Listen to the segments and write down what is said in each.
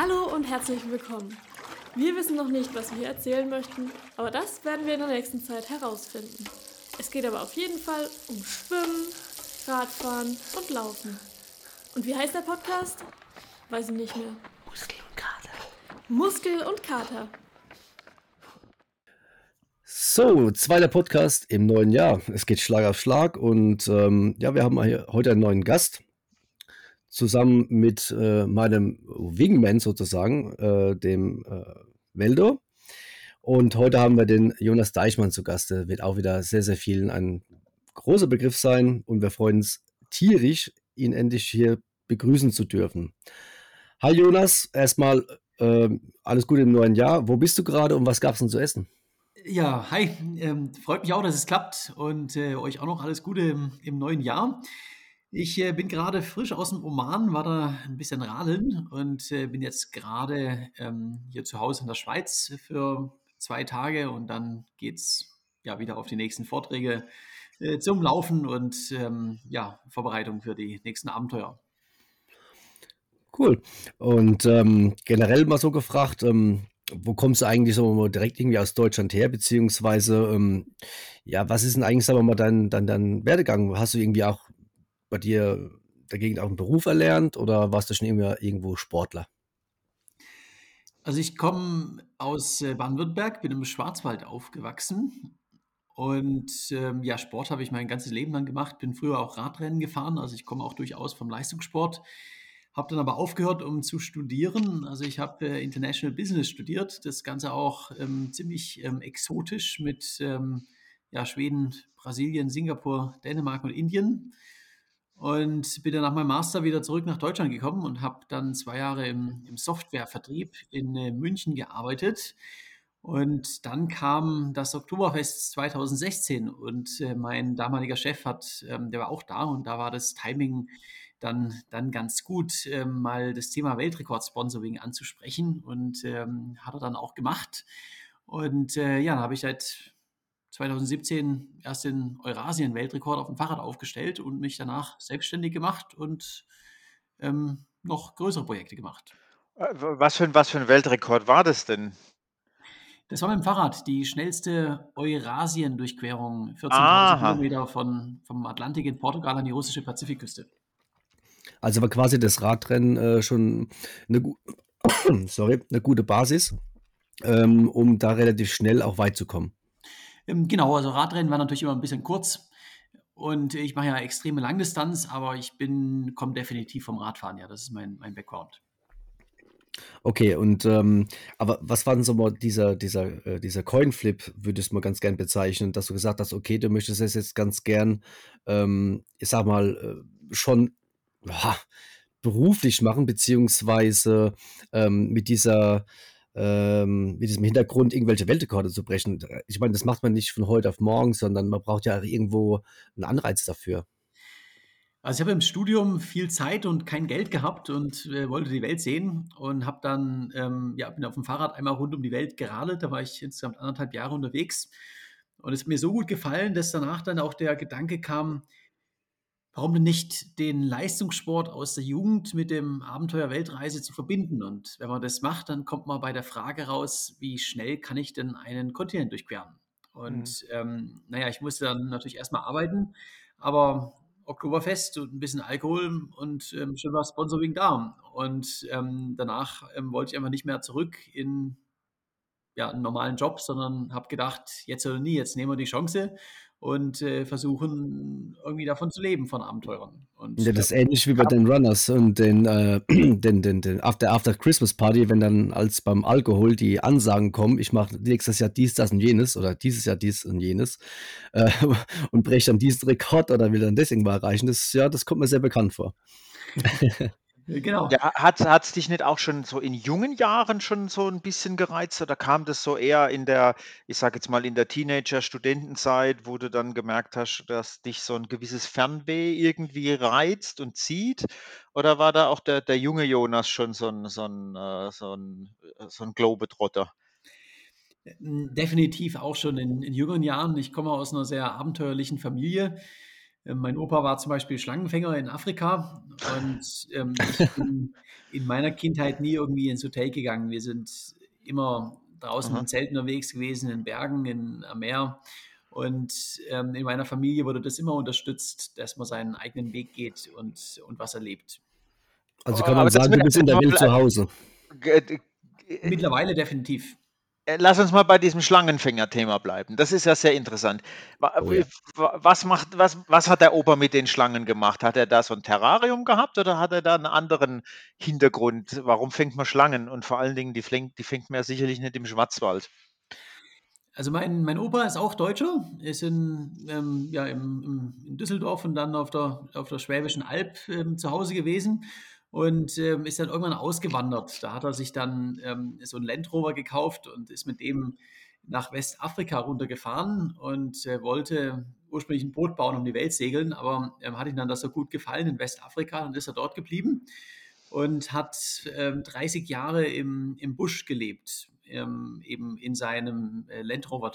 Hallo und herzlich willkommen. Wir wissen noch nicht, was wir erzählen möchten, aber das werden wir in der nächsten Zeit herausfinden. Es geht aber auf jeden Fall um Schwimmen, Radfahren und Laufen. Und wie heißt der Podcast? Weiß ich nicht mehr. Muskel und Kater. Muskel und Kater. So, zweiter Podcast im neuen Jahr. Es geht Schlag auf Schlag und ähm, ja, wir haben hier heute einen neuen Gast zusammen mit äh, meinem Wingman sozusagen, äh, dem äh, Weldo. Und heute haben wir den Jonas Deichmann zu Gast. Der wird auch wieder sehr, sehr vielen ein großer Begriff sein und wir freuen uns tierisch, ihn endlich hier begrüßen zu dürfen. Hi Jonas, erstmal äh, alles Gute im neuen Jahr. Wo bist du gerade und was gab es denn zu essen? Ja, hi. Ähm, freut mich auch, dass es klappt und äh, euch auch noch alles Gute im, im neuen Jahr. Ich äh, bin gerade frisch aus dem Oman, war da ein bisschen radeln und äh, bin jetzt gerade ähm, hier zu Hause in der Schweiz für zwei Tage und dann geht's ja wieder auf die nächsten Vorträge äh, zum Laufen und ähm, ja, Vorbereitung für die nächsten Abenteuer. Cool. Und ähm, generell mal so gefragt, ähm, wo kommst du eigentlich so direkt irgendwie aus Deutschland her, beziehungsweise ähm, ja, was ist denn eigentlich, sagen wir mal, dein, dein, dein Werdegang? Hast du irgendwie auch bei dir dagegen auch einen Beruf erlernt oder warst du schon immer irgendwo Sportler? Also ich komme aus äh, Baden-Württemberg, bin im Schwarzwald aufgewachsen und ähm, ja, Sport habe ich mein ganzes Leben lang gemacht, bin früher auch Radrennen gefahren, also ich komme auch durchaus vom Leistungssport, habe dann aber aufgehört, um zu studieren. Also ich habe äh, International Business studiert, das Ganze auch ähm, ziemlich ähm, exotisch mit ähm, ja, Schweden, Brasilien, Singapur, Dänemark und Indien. Und bin dann nach meinem Master wieder zurück nach Deutschland gekommen und habe dann zwei Jahre im, im Softwarevertrieb in äh, München gearbeitet. Und dann kam das Oktoberfest 2016 und äh, mein damaliger Chef hat, ähm, der war auch da und da war das Timing dann, dann ganz gut, äh, mal das Thema Weltrekordsponsoring anzusprechen und ähm, hat er dann auch gemacht. Und äh, ja, dann habe ich seit 2017 erst den Eurasien-Weltrekord auf dem Fahrrad aufgestellt und mich danach selbstständig gemacht und ähm, noch größere Projekte gemacht. Äh, was für, ein, was für ein Weltrekord war das denn? Das war mit dem Fahrrad die schnellste Eurasien-Durchquerung, 14.000 Kilometer von, vom Atlantik in Portugal an die russische Pazifikküste. Also war quasi das Radrennen äh, schon eine, sorry, eine gute Basis, ähm, um da relativ schnell auch weit zu kommen. Ähm, genau, also Radrennen war natürlich immer ein bisschen kurz. Und ich mache ja extreme Langdistanz, aber ich bin, komme definitiv vom Radfahren, ja, das ist mein, mein Background. Okay, und ähm, aber was war denn so mal dieser, dieser, äh, dieser Coinflip, würdest du mal ganz gern bezeichnen, dass du gesagt hast, okay, du möchtest es jetzt ganz gern, ähm, ich sag mal, äh, schon ja, beruflich machen, beziehungsweise ähm, mit dieser ähm, mit diesem Hintergrund irgendwelche Weltrekorde zu brechen. Ich meine, das macht man nicht von heute auf morgen, sondern man braucht ja irgendwo einen Anreiz dafür. Also ich habe im Studium viel Zeit und kein Geld gehabt und äh, wollte die Welt sehen und habe dann, ähm, ja, bin auf dem Fahrrad einmal rund um die Welt geradelt. Da war ich insgesamt anderthalb Jahre unterwegs und es ist mir so gut gefallen, dass danach dann auch der Gedanke kam, warum denn nicht den Leistungssport aus der Jugend mit dem Abenteuer Weltreise zu verbinden? Und wenn man das macht, dann kommt man bei der Frage raus, wie schnell kann ich denn einen Kontinent durchqueren? Und mhm. ähm, naja, ich musste dann natürlich erstmal arbeiten, aber Oktoberfest und ein bisschen Alkohol und ähm, schon war Sponsoring da. Und ähm, danach ähm, wollte ich einfach nicht mehr zurück in ja, einen normalen Job, sondern habe gedacht, jetzt oder nie, jetzt nehmen wir die Chance und äh, versuchen irgendwie davon zu leben, von Abenteurern. Und, ja, das ist ähnlich wie bei den Runners und den, äh, den, den, den After, After Christmas Party, wenn dann als beim Alkohol die Ansagen kommen, ich mache nächstes Jahr dies, das und jenes oder dieses Jahr dies und jenes äh, und breche dann diesen Rekord oder will dann das irgendwo erreichen, das, ja, das kommt mir sehr bekannt vor. Genau. Ja, hat es dich nicht auch schon so in jungen Jahren schon so ein bisschen gereizt oder kam das so eher in der, ich sage jetzt mal in der Teenager-Studentenzeit, wo du dann gemerkt hast, dass dich so ein gewisses Fernweh irgendwie reizt und zieht? Oder war da auch der, der junge Jonas schon so ein, so ein, äh, so ein, äh, so ein Globetrotter? Definitiv auch schon in, in jüngeren Jahren. Ich komme aus einer sehr abenteuerlichen Familie. Ähm, mein Opa war zum Beispiel Schlangenfänger in Afrika und ähm, ich bin in meiner Kindheit nie irgendwie ins Hotel gegangen. Wir sind immer draußen Aha. im Zelt unterwegs gewesen, in Bergen, in, am Meer. Und ähm, in meiner Familie wurde das immer unterstützt, dass man seinen eigenen Weg geht und, und was erlebt. Also kann man Aber sagen, du bist in der Welt zu Hause. Mittlerweile definitiv. Äh, lass uns mal bei diesem Schlangenfänger-Thema bleiben. Das ist ja sehr interessant. Oh ja. Was, macht, was, was hat der Opa mit den Schlangen gemacht? Hat er da so ein Terrarium gehabt oder hat er da einen anderen Hintergrund? Warum fängt man Schlangen? Und vor allen Dingen, die fängt, die fängt man ja sicherlich nicht im Schwarzwald. Also mein, mein Opa ist auch Deutscher, ist in, ähm, ja, im, im, in Düsseldorf und dann auf der, auf der Schwäbischen Alb ähm, zu Hause gewesen und ähm, ist dann irgendwann ausgewandert. Da hat er sich dann ähm, so einen Land Rover gekauft und ist mit dem nach Westafrika runtergefahren und äh, wollte ursprünglich ein Boot bauen, um die Welt segeln, aber ähm, hat ihm dann das so gut gefallen in Westafrika und ist er dort geblieben und hat 30 ähm, Jahre im, im Busch gelebt, ähm, eben in seinem äh, Land Rover.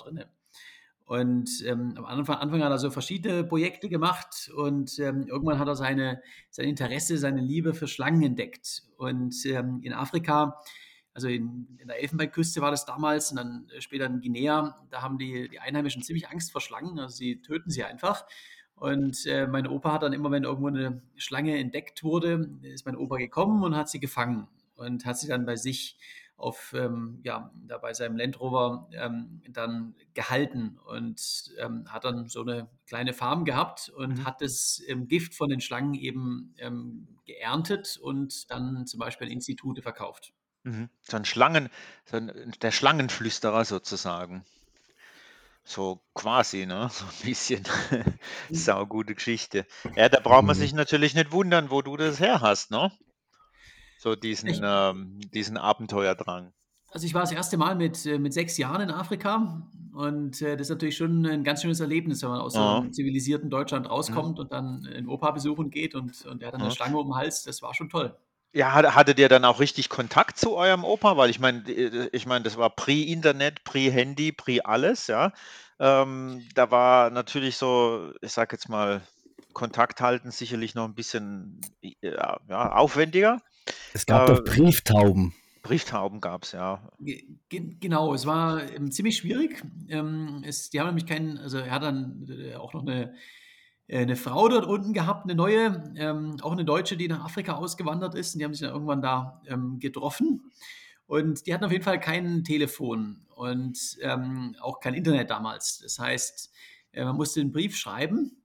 Und ähm, am Anfang, Anfang, hat er so verschiedene Projekte gemacht und ähm, irgendwann hat er seine, sein Interesse, seine Liebe für Schlangen entdeckt. Und ähm, in Afrika, also in, in, der Elfenbeinküste war das damals und dann später in Guinea, da haben die, die Einheimischen ziemlich Angst vor Schlangen, also sie töten sie einfach. Und äh, mein Opa hat dann immer, wenn irgendwo eine Schlange entdeckt wurde, ist mein Opa gekommen und hat sie gefangen und hat sie dann bei sich auf, ähm, ja, da bei seinem Land Rover ähm, dann gehalten und ähm, hat dann so eine kleine Farm gehabt und mhm. hat das ähm, Gift von den Schlangen eben ähm, geerntet und dann zum Beispiel an Institute verkauft. Mhm. So ein Schlangen, so ein, der Schlangenflüsterer sozusagen. So quasi, ne? So ein bisschen. Mhm. Saugute Geschichte. Ja, da braucht man mhm. sich natürlich nicht wundern, wo du das her hast, ne? So diesen, ich, ähm, diesen Abenteuerdrang. Also ich war das erste Mal mit, äh, mit sechs Jahren in Afrika und äh, das ist natürlich schon ein ganz schönes Erlebnis, wenn man aus ja. so einem zivilisierten Deutschland rauskommt ja. und dann in Opa besuchen geht und, und der hat dann ja. eine Schlange um den Hals. Das war schon toll. Ja, hattet ihr dann auch richtig Kontakt zu eurem Opa? Weil ich meine, äh, ich meine, das war pre-Internet, pre-Handy, pre-alles, ja. Ähm, da war natürlich so, ich sag jetzt mal, Kontakt halten sicherlich noch ein bisschen ja, ja, aufwendiger. Es gab äh, doch Brieftauben. Brieftauben gab es, ja. Genau, es war ähm, ziemlich schwierig. Ähm, es, die haben nämlich keinen, also er hat dann äh, auch noch eine, äh, eine Frau dort unten gehabt, eine neue, ähm, auch eine Deutsche, die nach Afrika ausgewandert ist. Und die haben sich dann irgendwann da ähm, getroffen. Und die hatten auf jeden Fall kein Telefon und ähm, auch kein Internet damals. Das heißt, äh, man musste einen Brief schreiben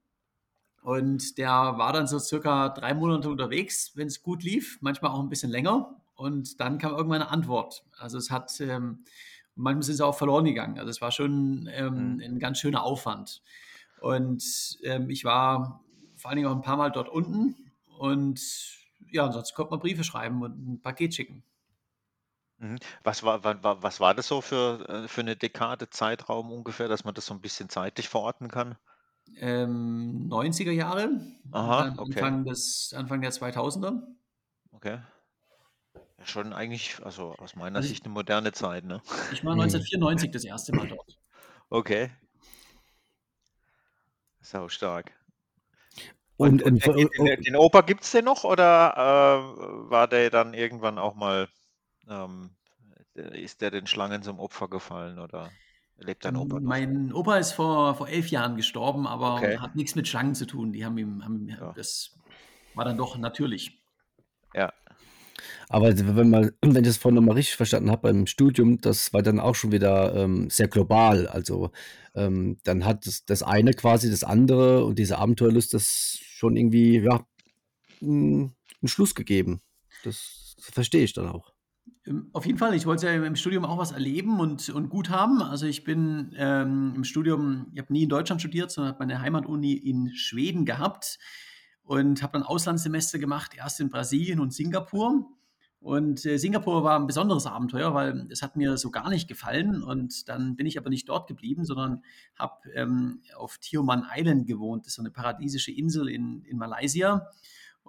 und der war dann so circa drei Monate unterwegs, wenn es gut lief, manchmal auch ein bisschen länger. Und dann kam irgendwann eine Antwort. Also es hat, ähm, manchmal sind sie auch verloren gegangen. Also es war schon ähm, mhm. ein ganz schöner Aufwand. Und ähm, ich war vor allen Dingen auch ein paar Mal dort unten. Und ja, sonst konnte man Briefe schreiben und ein Paket schicken. Mhm. Was war, was war das so für, äh, für eine Dekade Zeitraum ungefähr, dass man das so ein bisschen zeitlich verorten kann? Ähm, 90er Jahre, Aha, okay. Anfang, des, Anfang der 2000er. Okay. Ja, schon eigentlich, also aus meiner also Sicht eine moderne Zeit, ne? Ich war 1994 das erste Mal dort. Okay. Sau stark. Und, und, und den, den, den, Opa gibt es denn noch oder äh, war der dann irgendwann auch mal, ähm, ist der den Schlangen zum Opfer gefallen oder? Lebt dein Opa? Mein Opa ist vor, vor elf Jahren gestorben, aber okay. hat nichts mit Schlangen zu tun. Die haben ihm, haben, ja. das war dann doch natürlich. Ja. Aber wenn man, wenn ich das vorhin nochmal richtig verstanden habe beim Studium, das war dann auch schon wieder ähm, sehr global. Also ähm, dann hat das, das eine quasi das andere und diese Abenteuerlust das schon irgendwie, ja, einen Schluss gegeben. Das verstehe ich dann auch. Ähm, auf jeden Fall, ich wollte ja im Studium auch was erleben und, und gut haben. Also ich bin ähm, im Studium, ich habe nie in Deutschland studiert, sondern habe meine Heimatuni in Schweden gehabt und habe dann Auslandssemester gemacht, erst in Brasilien und Singapur. Und äh, Singapur war ein besonderes Abenteuer, weil es hat mir so gar nicht gefallen. Und dann bin ich aber nicht dort geblieben, sondern habe ähm, auf Tioman Island gewohnt. Das ist so eine paradiesische Insel in, in Malaysia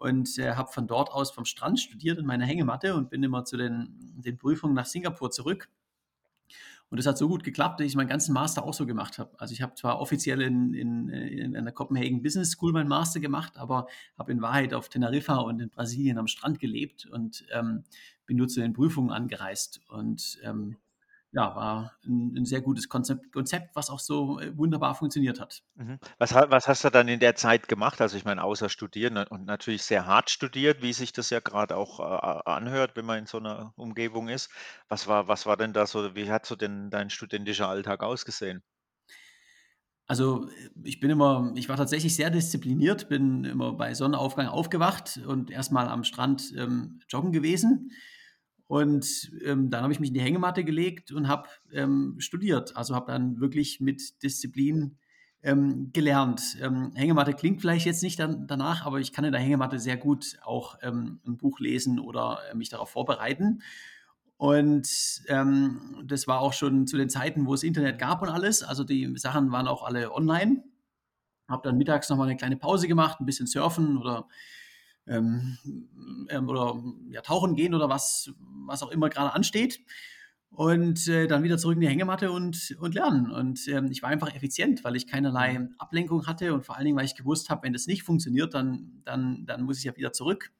und äh, habe von dort aus vom Strand studiert in meiner Hängematte und bin immer zu den, den Prüfungen nach Singapur zurück. Und das hat so gut geklappt, dass ich meinen ganzen Master auch so gemacht habe. Also ich habe zwar offiziell in, in, in einer Copenhagen Business School meinen Master gemacht, aber habe in Wahrheit auf Teneriffa und in Brasilien am Strand gelebt und ähm, bin nur zu den Prüfungen angereist. Und ähm, ja, war ein, ein sehr gutes Konzept, Konzept, was auch so äh, wunderbar funktioniert hat. Mhm. Was, was hast du dann in der Zeit gemacht? Also ich meine, außer studieren und natürlich sehr hart studiert, wie sich das ja gerade auch äh, anhört, wenn man in so einer Umgebung ist. Was war, was war denn da so, wie hat so denn dein studentischer Alltag ausgesehen? Also ich bin immer, ich war tatsächlich sehr diszipliniert, bin immer bei Sonnenaufgang aufgewacht und erstmal am Strand ähm, joggen gewesen und ähm, dann habe ich mich in die Hängematte gelegt und habe ähm, studiert. Also habe dann wirklich mit Disziplin ähm, gelernt. Ähm, Hängematte klingt vielleicht jetzt nicht dann, danach, aber ich kann in der Hängematte sehr gut auch ähm, ein Buch lesen oder äh, mich darauf vorbereiten. Und ähm, das war auch schon zu den Zeiten, wo es Internet gab und alles. Also die Sachen waren auch alle online. Habe dann mittags nochmal eine kleine Pause gemacht, ein bisschen surfen oder ähm, ähm, oder ja, tauchen gehen oder was, was auch immer gerade ansteht. Und äh, dann wieder zurück in die Hängematte und, und lernen. Und ähm, ich war einfach effizient, weil ich keinerlei mhm. Ablenkung hatte und vor allen Dingen, weil ich gewusst habe, wenn das nicht funktioniert, dann, dann, dann muss ich ja wieder zurück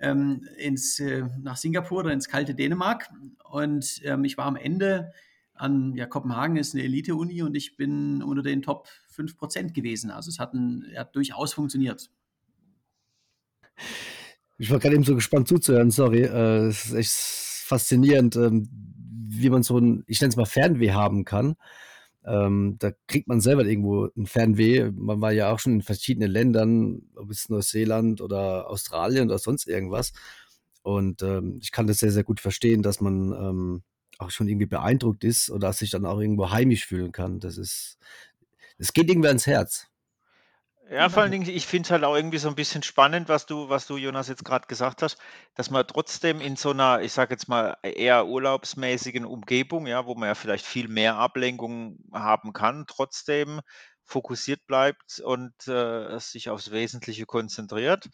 ähm, ins, äh, nach Singapur oder ins kalte Dänemark. Und ähm, ich war am Ende an, ja, Kopenhagen ist eine Elite-Uni und ich bin unter den Top 5% gewesen. Also es hat, ein, hat durchaus funktioniert. Ich war gerade eben so gespannt zuzuhören, sorry. Äh, es ist echt faszinierend, ähm, wie man so ein, ich nenne es mal Fernweh haben kann. Ähm, da kriegt man selber irgendwo ein Fernweh. Man war ja auch schon in verschiedenen Ländern, ob es Neuseeland oder Australien oder sonst irgendwas. Und ähm, ich kann das sehr, sehr gut verstehen, dass man auch schon irgendwie beeindruckt ist oder sich dann auch irgendwo heimisch fühlen kann. Das ist, es geht irgendwie ans Herz. Ja, vor allen Dingen, ich finde es halt auch irgendwie so ein bisschen spannend, was du was du, Jonas, jetzt gerade gesagt hast, dass man trotzdem in so einer, ich sage jetzt mal, eher urlaubsmäßigen Umgebung, ja, wo man ja vielleicht viel mehr Ablenkung haben kann, trotzdem fokussiert bleibt und, äh, sich aufs Wesentliche konzentriert,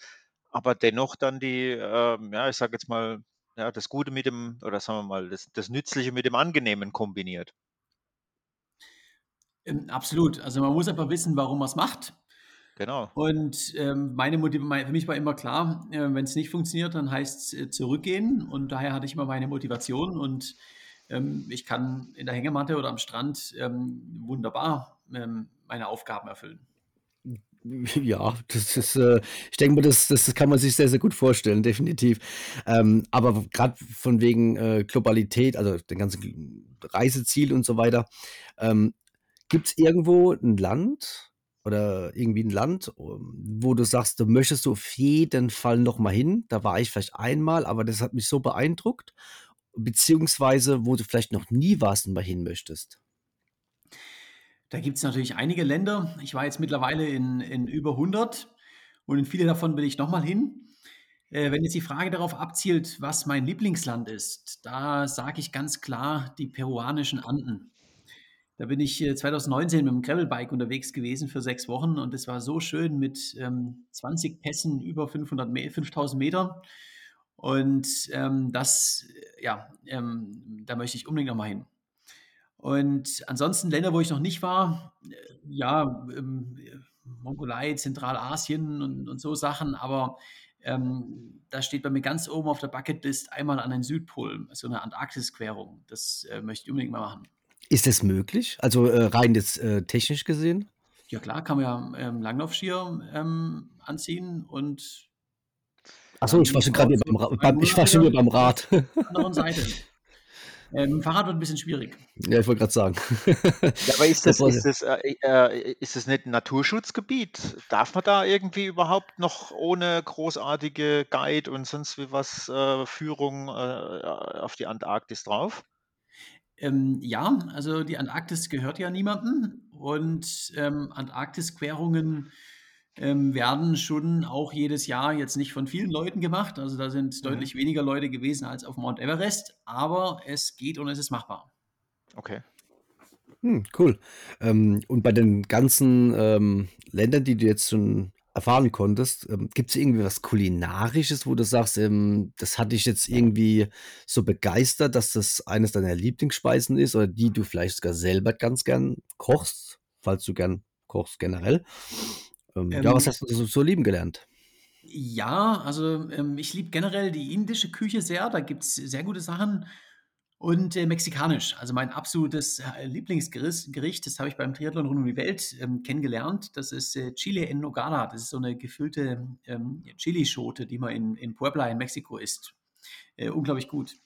aber dennoch dann die, ähm, ja, ich sage jetzt mal, ja, das Gute mit dem oder sagen wir mal, das das Nützliche mit dem Angenehmen kombiniert. Ähm, absolut. Also, man muss einfach wissen, warum man es macht. Genau. Und ähm, meine Motiv für mich war immer klar, äh, wenn es nicht funktioniert, dann heißt es äh, zurückgehen. Und daher hatte ich immer meine Motivation und ähm, ich kann in der Hängematte oder am Strand ähm, wunderbar ähm, meine Aufgaben erfüllen. Ja, das ist, äh, ich denke mal, das, das kann man sich sehr, sehr gut vorstellen, definitiv. Ähm, aber gerade von wegen äh, Globalität, also den ganzen Reiseziel und so weiter, ähm, gibt es irgendwo ein Land, oder irgendwie ein Land, wo du sagst, da möchtest du auf jeden Fall noch mal hin. Da war ich vielleicht einmal, aber das hat mich so beeindruckt. Beziehungsweise, wo du vielleicht noch nie warst und mal hin möchtest. Da gibt es natürlich einige Länder. Ich war jetzt mittlerweile in, in über 100 und in viele davon will ich noch mal hin. Äh, wenn jetzt die Frage darauf abzielt, was mein Lieblingsland ist, da sage ich ganz klar die peruanischen Anden. Da bin ich 2019 mit dem Gravelbike unterwegs gewesen für sechs Wochen und es war so schön mit ähm, 20 Pässen über 500 Me 5000 Metern. Und ähm, das, ja, ähm, da möchte ich unbedingt nochmal hin. Und ansonsten Länder, wo ich noch nicht war, äh, ja, ähm, Mongolei, Zentralasien und, und so Sachen, aber ähm, da steht bei mir ganz oben auf der Bucketlist einmal an den Südpol, so eine Antarktis-Querung. Das äh, möchte ich unbedingt mal machen. Ist das möglich? Also äh, rein jetzt äh, technisch gesehen? Ja klar, kann man ja ähm, Langlaufskier ähm, anziehen und Achso, ich war schon gerade beim, beim, ich war schon beim Rad. anderen Seite. Ähm, Fahrrad wird ein bisschen schwierig. Ja, ich wollte gerade sagen. Ja, aber ist das, das, ist, das, äh, äh, ist das nicht ein Naturschutzgebiet? Darf man da irgendwie überhaupt noch ohne großartige Guide und sonst wie was äh, Führung äh, auf die Antarktis drauf? Ähm, ja, also die Antarktis gehört ja niemandem und ähm, Antarktis-Querungen ähm, werden schon auch jedes Jahr jetzt nicht von vielen Leuten gemacht. Also da sind mhm. deutlich weniger Leute gewesen als auf Mount Everest, aber es geht und es ist machbar. Okay. Hm, cool. Ähm, und bei den ganzen ähm, Ländern, die du jetzt schon erfahren konntest. Ähm, Gibt es irgendwie was Kulinarisches, wo du sagst, ähm, das hat dich jetzt irgendwie so begeistert, dass das eines deiner Lieblingsspeisen ist oder die du vielleicht sogar selber ganz gern kochst, falls du gern kochst generell? Ähm, ja, was Ähm, hast du so, so lieben gelernt? ja, also ähm, ich liebe generell die indische Küche sehr. Da gibt es sehr gute Sachen. Und äh, mexikanisch. Also mein absolutes äh, Lieblingsgericht, Gericht, das habe ich beim Triathlon rund um die Welt ähm, kennengelernt. Das ist äh, Chile en Nogada. Das ist so eine gefüllte ähm, Chilischote, die man in, in Puebla in Mexiko isst. Äh, unglaublich gut.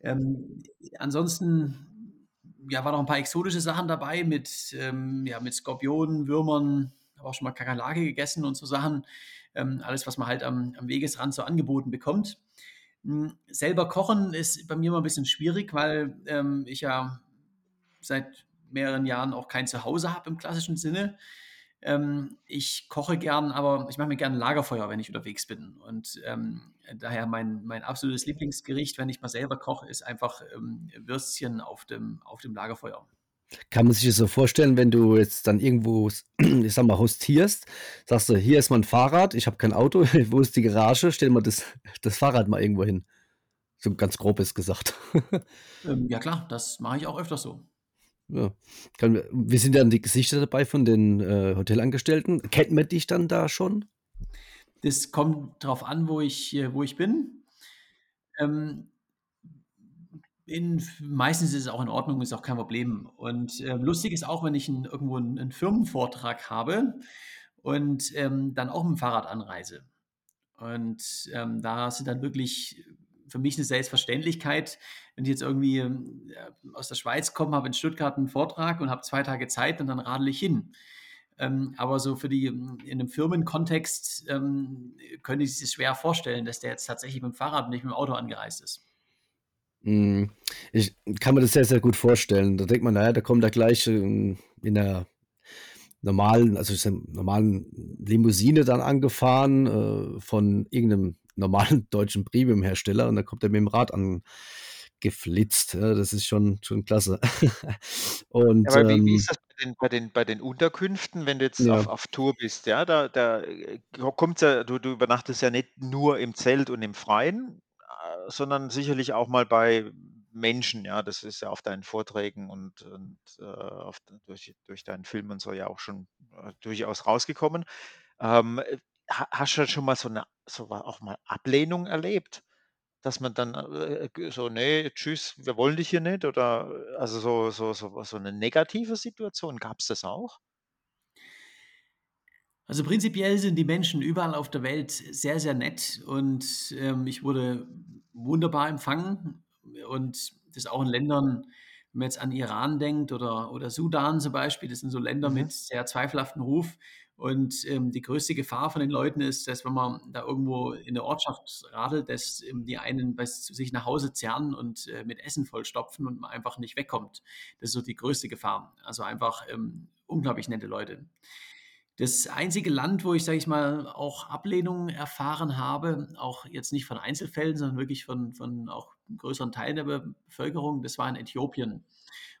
Ähm, ansonsten ja, waren noch ein paar exotische Sachen dabei mit, ähm, ja, mit Skorpionen, Würmern, habe auch schon mal Kakerlake gegessen und so Sachen. Ähm, alles, was man halt am, am Wegesrand so angeboten bekommt. Hm, selber kochen ist bei mir immer ein bisschen schwierig, weil ähm, ich ja seit mehreren Jahren auch kein Zuhause habe im klassischen Sinne. Ähm, ich koche gern, aber ich mache mir gern Lagerfeuer, wenn ich unterwegs bin. Und ähm, daher mein, mein absolutes Lieblingsgericht, wenn ich mal selber koche, ist einfach ähm, Würstchen auf dem, auf dem Lagerfeuer. Kann man sich das so vorstellen, wenn du jetzt dann irgendwo, ich sag mal, hostierst, sagst du, hier ist mein Fahrrad, ich habe kein Auto, wo ist die Garage? Stell mal das, das Fahrrad mal irgendwo hin. So ganz grob ist gesagt. Ähm, ja klar, das mache ich auch öfters so. Ja. Kann, wie sind dann die Gesichter dabei von den äh, Hotelangestellten? Kennt man dich dann da schon? Das kommt drauf an, wo ich, äh, wo ich bin. Ähm, in, meistens ist es auch in Ordnung, ist auch kein Problem. Und äh, lustig ist auch, wenn ich ein, irgendwo einen, einen, Firmenvortrag habe und ähm, dann auch mit dem Fahrrad anreise. Und ähm, da sind dann wirklich für mich eine Selbstverständlichkeit, wenn ich jetzt irgendwie äh, aus der Schweiz komme, habe in Stuttgart einen Vortrag und habe zwei Tage Zeit und dann radel ich hin. Ähm, aber so für die, in einem Firmenkontext ähm, könnte ich sich schwer vorstellen, dass der jetzt tatsächlich mit dem Fahrrad und nicht mit dem Auto angereist ist. Hm, ich kann mir das sehr, sehr gut vorstellen. Da denkt man, naja, da kommt er gleich in der normalen, also normalen Limousine dann angefahren äh, von irgendeinem normalen deutschen Premium-Hersteller und dann kommt er mit dem Rad angeflitzt. Ja, das ist schon, schon klasse. und, ja, aber wie, wie, ähm ist das bei den, bei den, bei den Unterkünften, wenn du jetzt ja. auf, auf Tour bist? Ja, da, da äh, kommt ja, du, du übernachtest ja nicht nur im Zelt und im Freien, sondern sicherlich auch mal bei Menschen, ja, das ist ja auf deinen Vorträgen und, und äh, auf, durch, durch deinen Film und so ja auch schon äh, durchaus rausgekommen. Ähm, hast du schon mal so eine, so auch mal Ablehnung erlebt? Dass man dann äh, so, nee, tschüss, wir wollen dich hier nicht, oder also so, so, so, so eine negative Situation, gab es das auch? Also prinzipiell sind die Menschen überall auf der Welt sehr, sehr nett und ähm, ich wurde wunderbar empfangen und das auch in Ländern, wenn man jetzt an Iran denkt oder, oder Sudan zum Beispiel, das sind so Länder mhm. mit sehr zweifelhaftem Ruf. Und ähm, die größte Gefahr von den Leuten ist, dass wenn man da irgendwo in der Ortschaft radelt, dass ähm, die einen bei sich nach Hause zerren und äh, mit Essen vollstopfen und man einfach nicht wegkommt. Das ist so die größte Gefahr. Also einfach ähm, unglaublich nette Leute. Das einzige Land, wo ich, sage ich mal, auch Ablehnung erfahren habe, auch jetzt nicht von Einzelfällen, sondern wirklich von, von auch größeren Teilen der Bevölkerung, das war in Äthiopien.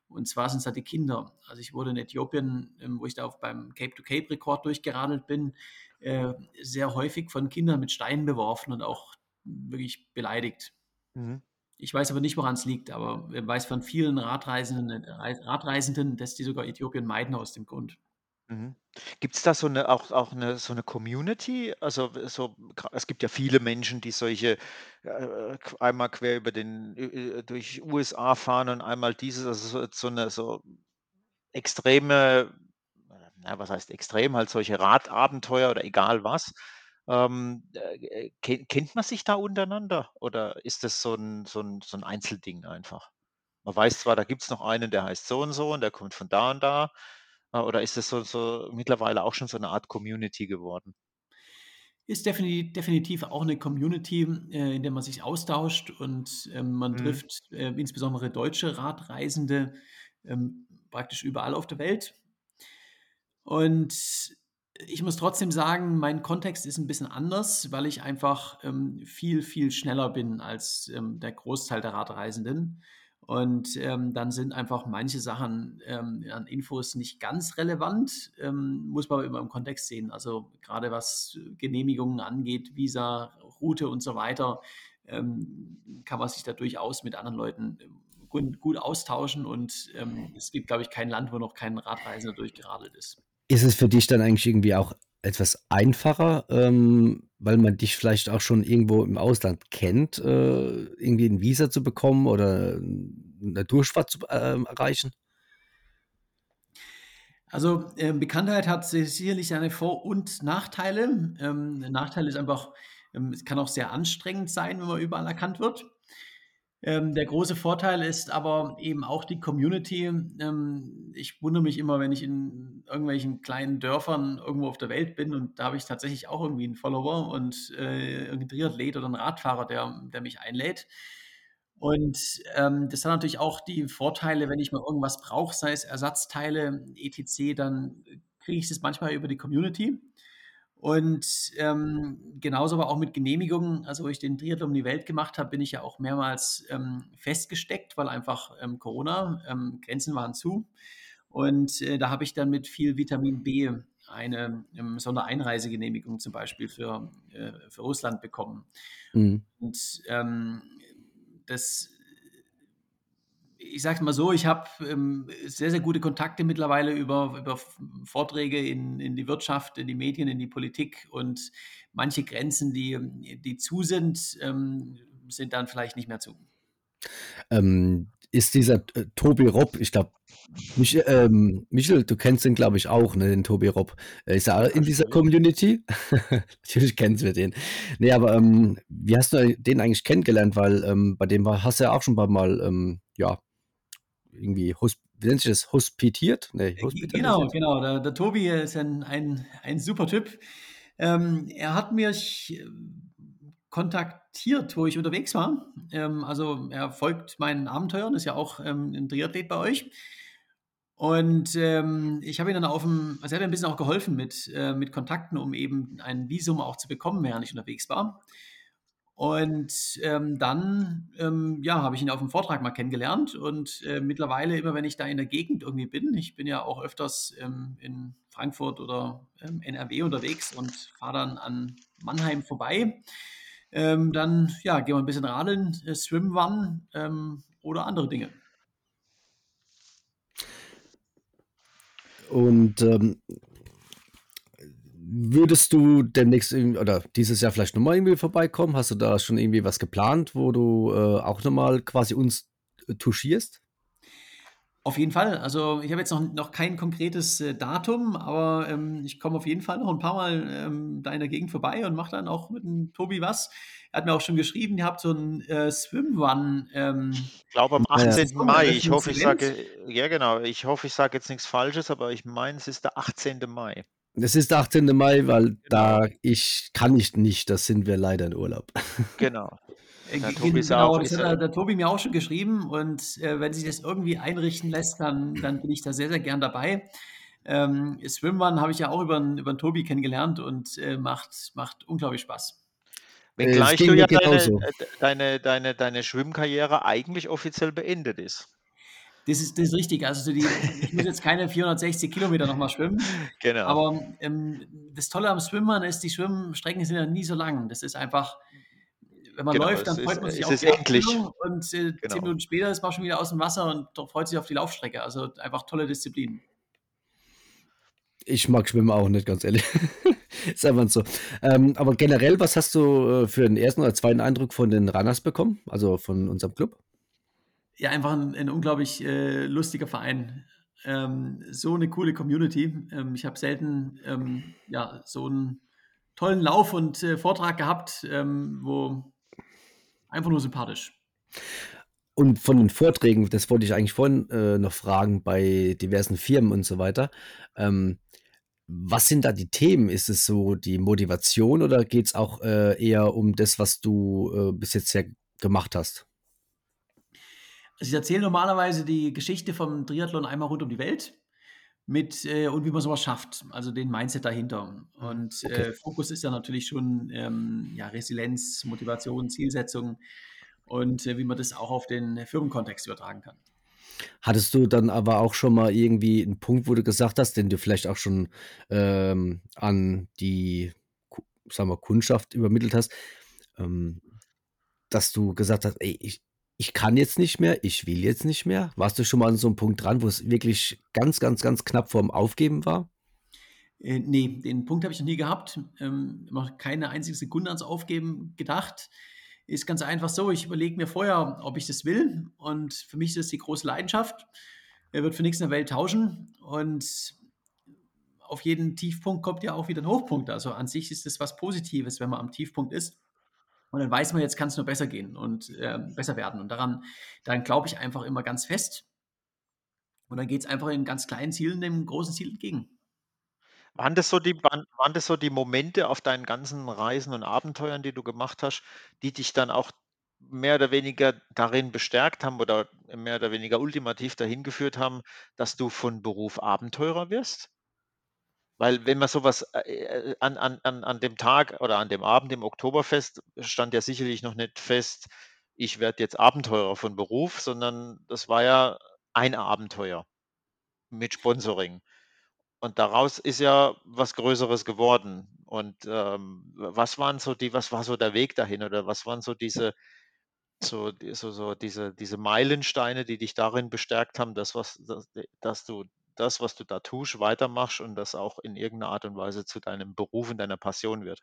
Und zwar sind es halt die Kinder. Also ich wurde in Äthiopien, ähm, wo ich da auch beim Cape-to-Cape-Rekord durchgeradelt bin, äh, sehr häufig von Kindern mit Steinen beworfen und auch wirklich beleidigt. Mhm. Ich weiß aber nicht, woran es liegt, aber ich weiß von vielen Radreisenden, Radreisenden, dass die sogar Äthiopien meiden aus dem Grund. Mhm. es da so eine auch auch 'ne so eine Community? Also, so es gibt ja viele Menschen, die solche, äh, einmal quer über den äh, durch USA fahren und einmal dieses, also, so so 'ne so extreme na, was heißt extrem, halt solche Radabenteuer oder egal was. Ähm, äh, kennt man sich da untereinander oder ist das so ein so 'n so 'n Einzelding einfach? Man weiß zwar, da gibt es noch einen, der heißt so und so und der kommt von da und da. Äh, oder ist das so so mittlerweile auch schon so eine Art Community geworden? Ist defini definitiv auch eine Community, äh, in der man sich austauscht und, ähm, man Mhm. trifft, äh, insbesondere deutsche Radreisende, ähm, praktisch überall auf der Welt. Und ich muss trotzdem sagen, mein Kontext ist ein bisschen anders, weil ich einfach, ähm, viel, viel schneller bin als, ähm, der Großteil der Radreisenden. Und ähm, dann sind einfach manche Sachen ähm, an Infos nicht ganz relevant, ähm, muss man aber immer im Kontext sehen. Also gerade was Genehmigungen angeht, Visa, Route und so weiter, ähm, kann man sich da durchaus mit anderen Leuten gut, gut austauschen. Und ähm, es gibt, glaube ich, kein Land, wo noch kein Radreisender durchgeradelt ist. Ist es für dich dann eigentlich irgendwie auch etwas einfacher, ähm, weil man dich vielleicht auch schon irgendwo im Ausland kennt, äh, irgendwie ein Visa zu bekommen oder eine Durchfahrt zu äh, erreichen? Also äh, Bekanntheit hat sicherlich seine Vor- und Nachteile. Ähm, Nachteil ist einfach, ähm, es kann auch sehr anstrengend sein, wenn man überall erkannt wird. Ähm, der große Vorteil ist aber eben auch die Community. Ähm, ich wundere mich immer, wenn ich in irgendwelchen kleinen Dörfern irgendwo auf der Welt bin und da habe ich tatsächlich auch irgendwie einen Follower und äh, irgendein Triathlet oder einen Radfahrer, der, der mich einlädt. Und ähm, das hat natürlich auch die Vorteile, wenn ich mal irgendwas brauche, sei es Ersatzteile, etc., dann kriege ich das manchmal über die Community. Und ähm, genauso aber auch mit Genehmigungen. Also, wo ich den Triathlon um die Welt gemacht habe, bin ich ja auch mehrmals ähm, festgesteckt, weil einfach ähm, Corona, ähm, Grenzen waren zu. Und äh, da habe ich dann mit viel Vitamin B eine ähm, Sondereinreisegenehmigung zum Beispiel für, äh, für Russland bekommen. Mhm. Und ähm, das ich sage es mal so, ich habe ähm, sehr, sehr gute Kontakte mittlerweile über, über Vorträge in, in die Wirtschaft, in die Medien, in die Politik und manche Grenzen, die, die zu sind, ähm, sind dann vielleicht nicht mehr zu. Ähm, ist dieser äh, Tobi Robb, ich glaube, mich, ähm, Michel, du kennst den, glaube ich, auch, ne, den Tobi Robb. Äh, ist er in dieser Community? Natürlich kennen wir den. Nee, aber ähm, wie hast du den eigentlich kennengelernt? Weil ähm, bei dem war, hast du ja auch schon ein paar Mal, ähm, ja, irgendwie, wie nennt sich das, hospitiert? Nee, äh, genau, genau. Der, der, Tobi ist ein, ein, ein super Typ. Ähm, er hat mich äh, kontaktiert, wo ich unterwegs war. Ähm, also er folgt meinen Abenteuern, ist ja auch ähm, ein Triathlet bei euch. Und ähm, ich habe ihm dann auf dem, also er hat mir ein bisschen auch geholfen mit, äh, mit Kontakten, um eben ein Visum auch zu bekommen, während ich unterwegs war. Und ähm, dann, ähm, ja, habe ich ihn auf dem Vortrag mal kennengelernt und äh, mittlerweile immer, wenn ich da in der Gegend irgendwie bin, ich bin ja auch öfters ähm, in Frankfurt oder ähm, NRW unterwegs und fahre dann an Mannheim vorbei, ähm, dann, ja, gehen wir ein bisschen radeln, äh, Swimrun ähm, oder andere Dinge. Und Würdest du demnächst oder dieses Jahr vielleicht nochmal irgendwie vorbeikommen? Hast du da schon irgendwie was geplant, wo du äh, auch nochmal quasi uns äh, touchierst? Auf jeden Fall. Also ich habe jetzt noch, noch kein konkretes äh, Datum, aber ähm, ich komme auf jeden Fall noch ein paar Mal ähm, da in der Gegend vorbei und mache dann auch mit dem Tobi was. Er hat mir auch schon geschrieben, ihr habt so ein äh, Swimrun. Ähm, ich glaube am 18. Ja. Mai. Ich hoffe, ich sage, ja genau, ich hoffe, ich sage jetzt nichts Falsches, aber ich meine, es ist der 18. Mai. Es ist der 18. Mai, weil genau. da ich kann ich nicht, das sind wir leider in Urlaub. Genau. Äh, der Tobi, genau, das hat der, der, Tobi mir auch schon geschrieben und äh, wenn sich das irgendwie einrichten lässt, dann, dann bin ich da sehr, sehr gern dabei. Ähm, Swimrun habe ich ja auch über, über den Tobi kennengelernt und äh, macht, macht unglaublich Spaß. Wenngleich äh, du ja deine, äh, deine, deine, deine Schwimmkarriere eigentlich offiziell beendet ist. Das ist, das ist richtig. Also die, ich muss jetzt keine 460 Kilometer nochmal schwimmen. Genau. Aber ähm, das Tolle am Schwimmen ist, die Schwimmstrecken sind ja nie so lang. Das ist einfach, wenn man genau, läuft, dann freut man sich auf die endlich. und äh, genau. zehn Minuten später ist man schon wieder aus dem Wasser und freut sich auf die Laufstrecke. Also einfach tolle Disziplin. Ich mag Schwimmen auch nicht, ganz ehrlich. ist einfach so. Ähm, aber generell, was hast du äh, für den ersten oder zweiten Eindruck von den Runners bekommen? Also von unserem Club? Ja, einfach ein, ein unglaublich äh, lustiger Verein. Ähm, so eine coole Community. Ähm, ich habe selten ähm, ja, so einen tollen Lauf und äh, Vortrag gehabt, ähm, wo einfach nur sympathisch. Und von den Vorträgen, das wollte ich eigentlich vorhin äh, noch fragen, bei diversen Firmen und so weiter. Ähm, was sind da die Themen? Ist es so die Motivation oder geht es auch äh, eher um das, was du äh, bis jetzt ja gemacht hast? Also ich erzähle normalerweise die Geschichte vom Triathlon einmal rund um die Welt mit äh, und wie man sowas schafft, also den Mindset dahinter. Und okay. äh, Fokus ist ja natürlich schon ähm, ja, Resilienz, Motivation, Zielsetzung. und äh, wie man das auch auf den Firmenkontext übertragen kann. Hattest du dann aber auch schon mal irgendwie einen Punkt, wo du gesagt hast, den du vielleicht auch schon ähm, an die, sagen wir, Kundschaft übermittelt hast, ähm, dass du gesagt hast, ey, ich, ich kann jetzt nicht mehr, ich will jetzt nicht mehr? Warst du schon mal an so einem Punkt dran, wo es wirklich ganz, ganz, ganz knapp vorm Aufgeben war? Äh, nee, den Punkt habe ich noch nie gehabt. Ähm, noch keine einzige Sekunde ans Aufgeben gedacht. Ist ganz einfach so, ich überlege mir vorher, ob ich das will. Und für mich ist das die große Leidenschaft. Er wird für nichts in der Welt tauschen. Und auf jeden Tiefpunkt kommt ja auch wieder ein Hochpunkt. Also an sich ist das was Positives, wenn man am Tiefpunkt ist. Und dann weiß man, jetzt kann es nur besser gehen und äh, besser werden. Und daran, daran glaube ich einfach immer ganz fest. Und dann geht es einfach in ganz kleinen Zielen dem großen Ziel entgegen. Waren das so die waren waren das so die Momente auf deinen ganzen Reisen und Abenteuern, die du gemacht hast, die dich dann auch mehr oder weniger darin bestärkt haben oder mehr oder weniger ultimativ dahin geführt haben, dass du von Beruf Abenteurer wirst? Weil wenn man sowas äh, äh, an an an an dem Tag oder an dem Abend im Oktoberfest stand ja sicherlich noch nicht fest: „Ich werde jetzt Abenteurer von Beruf“, sondern das war ja ein Abenteuer mit Sponsoring. Und daraus ist ja was Größeres geworden. Und, ähm, was waren so die was war so der Weg dahin oder was waren so diese so so so diese diese Meilensteine, die dich darin bestärkt haben, dass was dass dass du das, was du da tust, weitermachst und das auch in irgendeiner Art und Weise zu deinem Beruf und deiner Passion wird?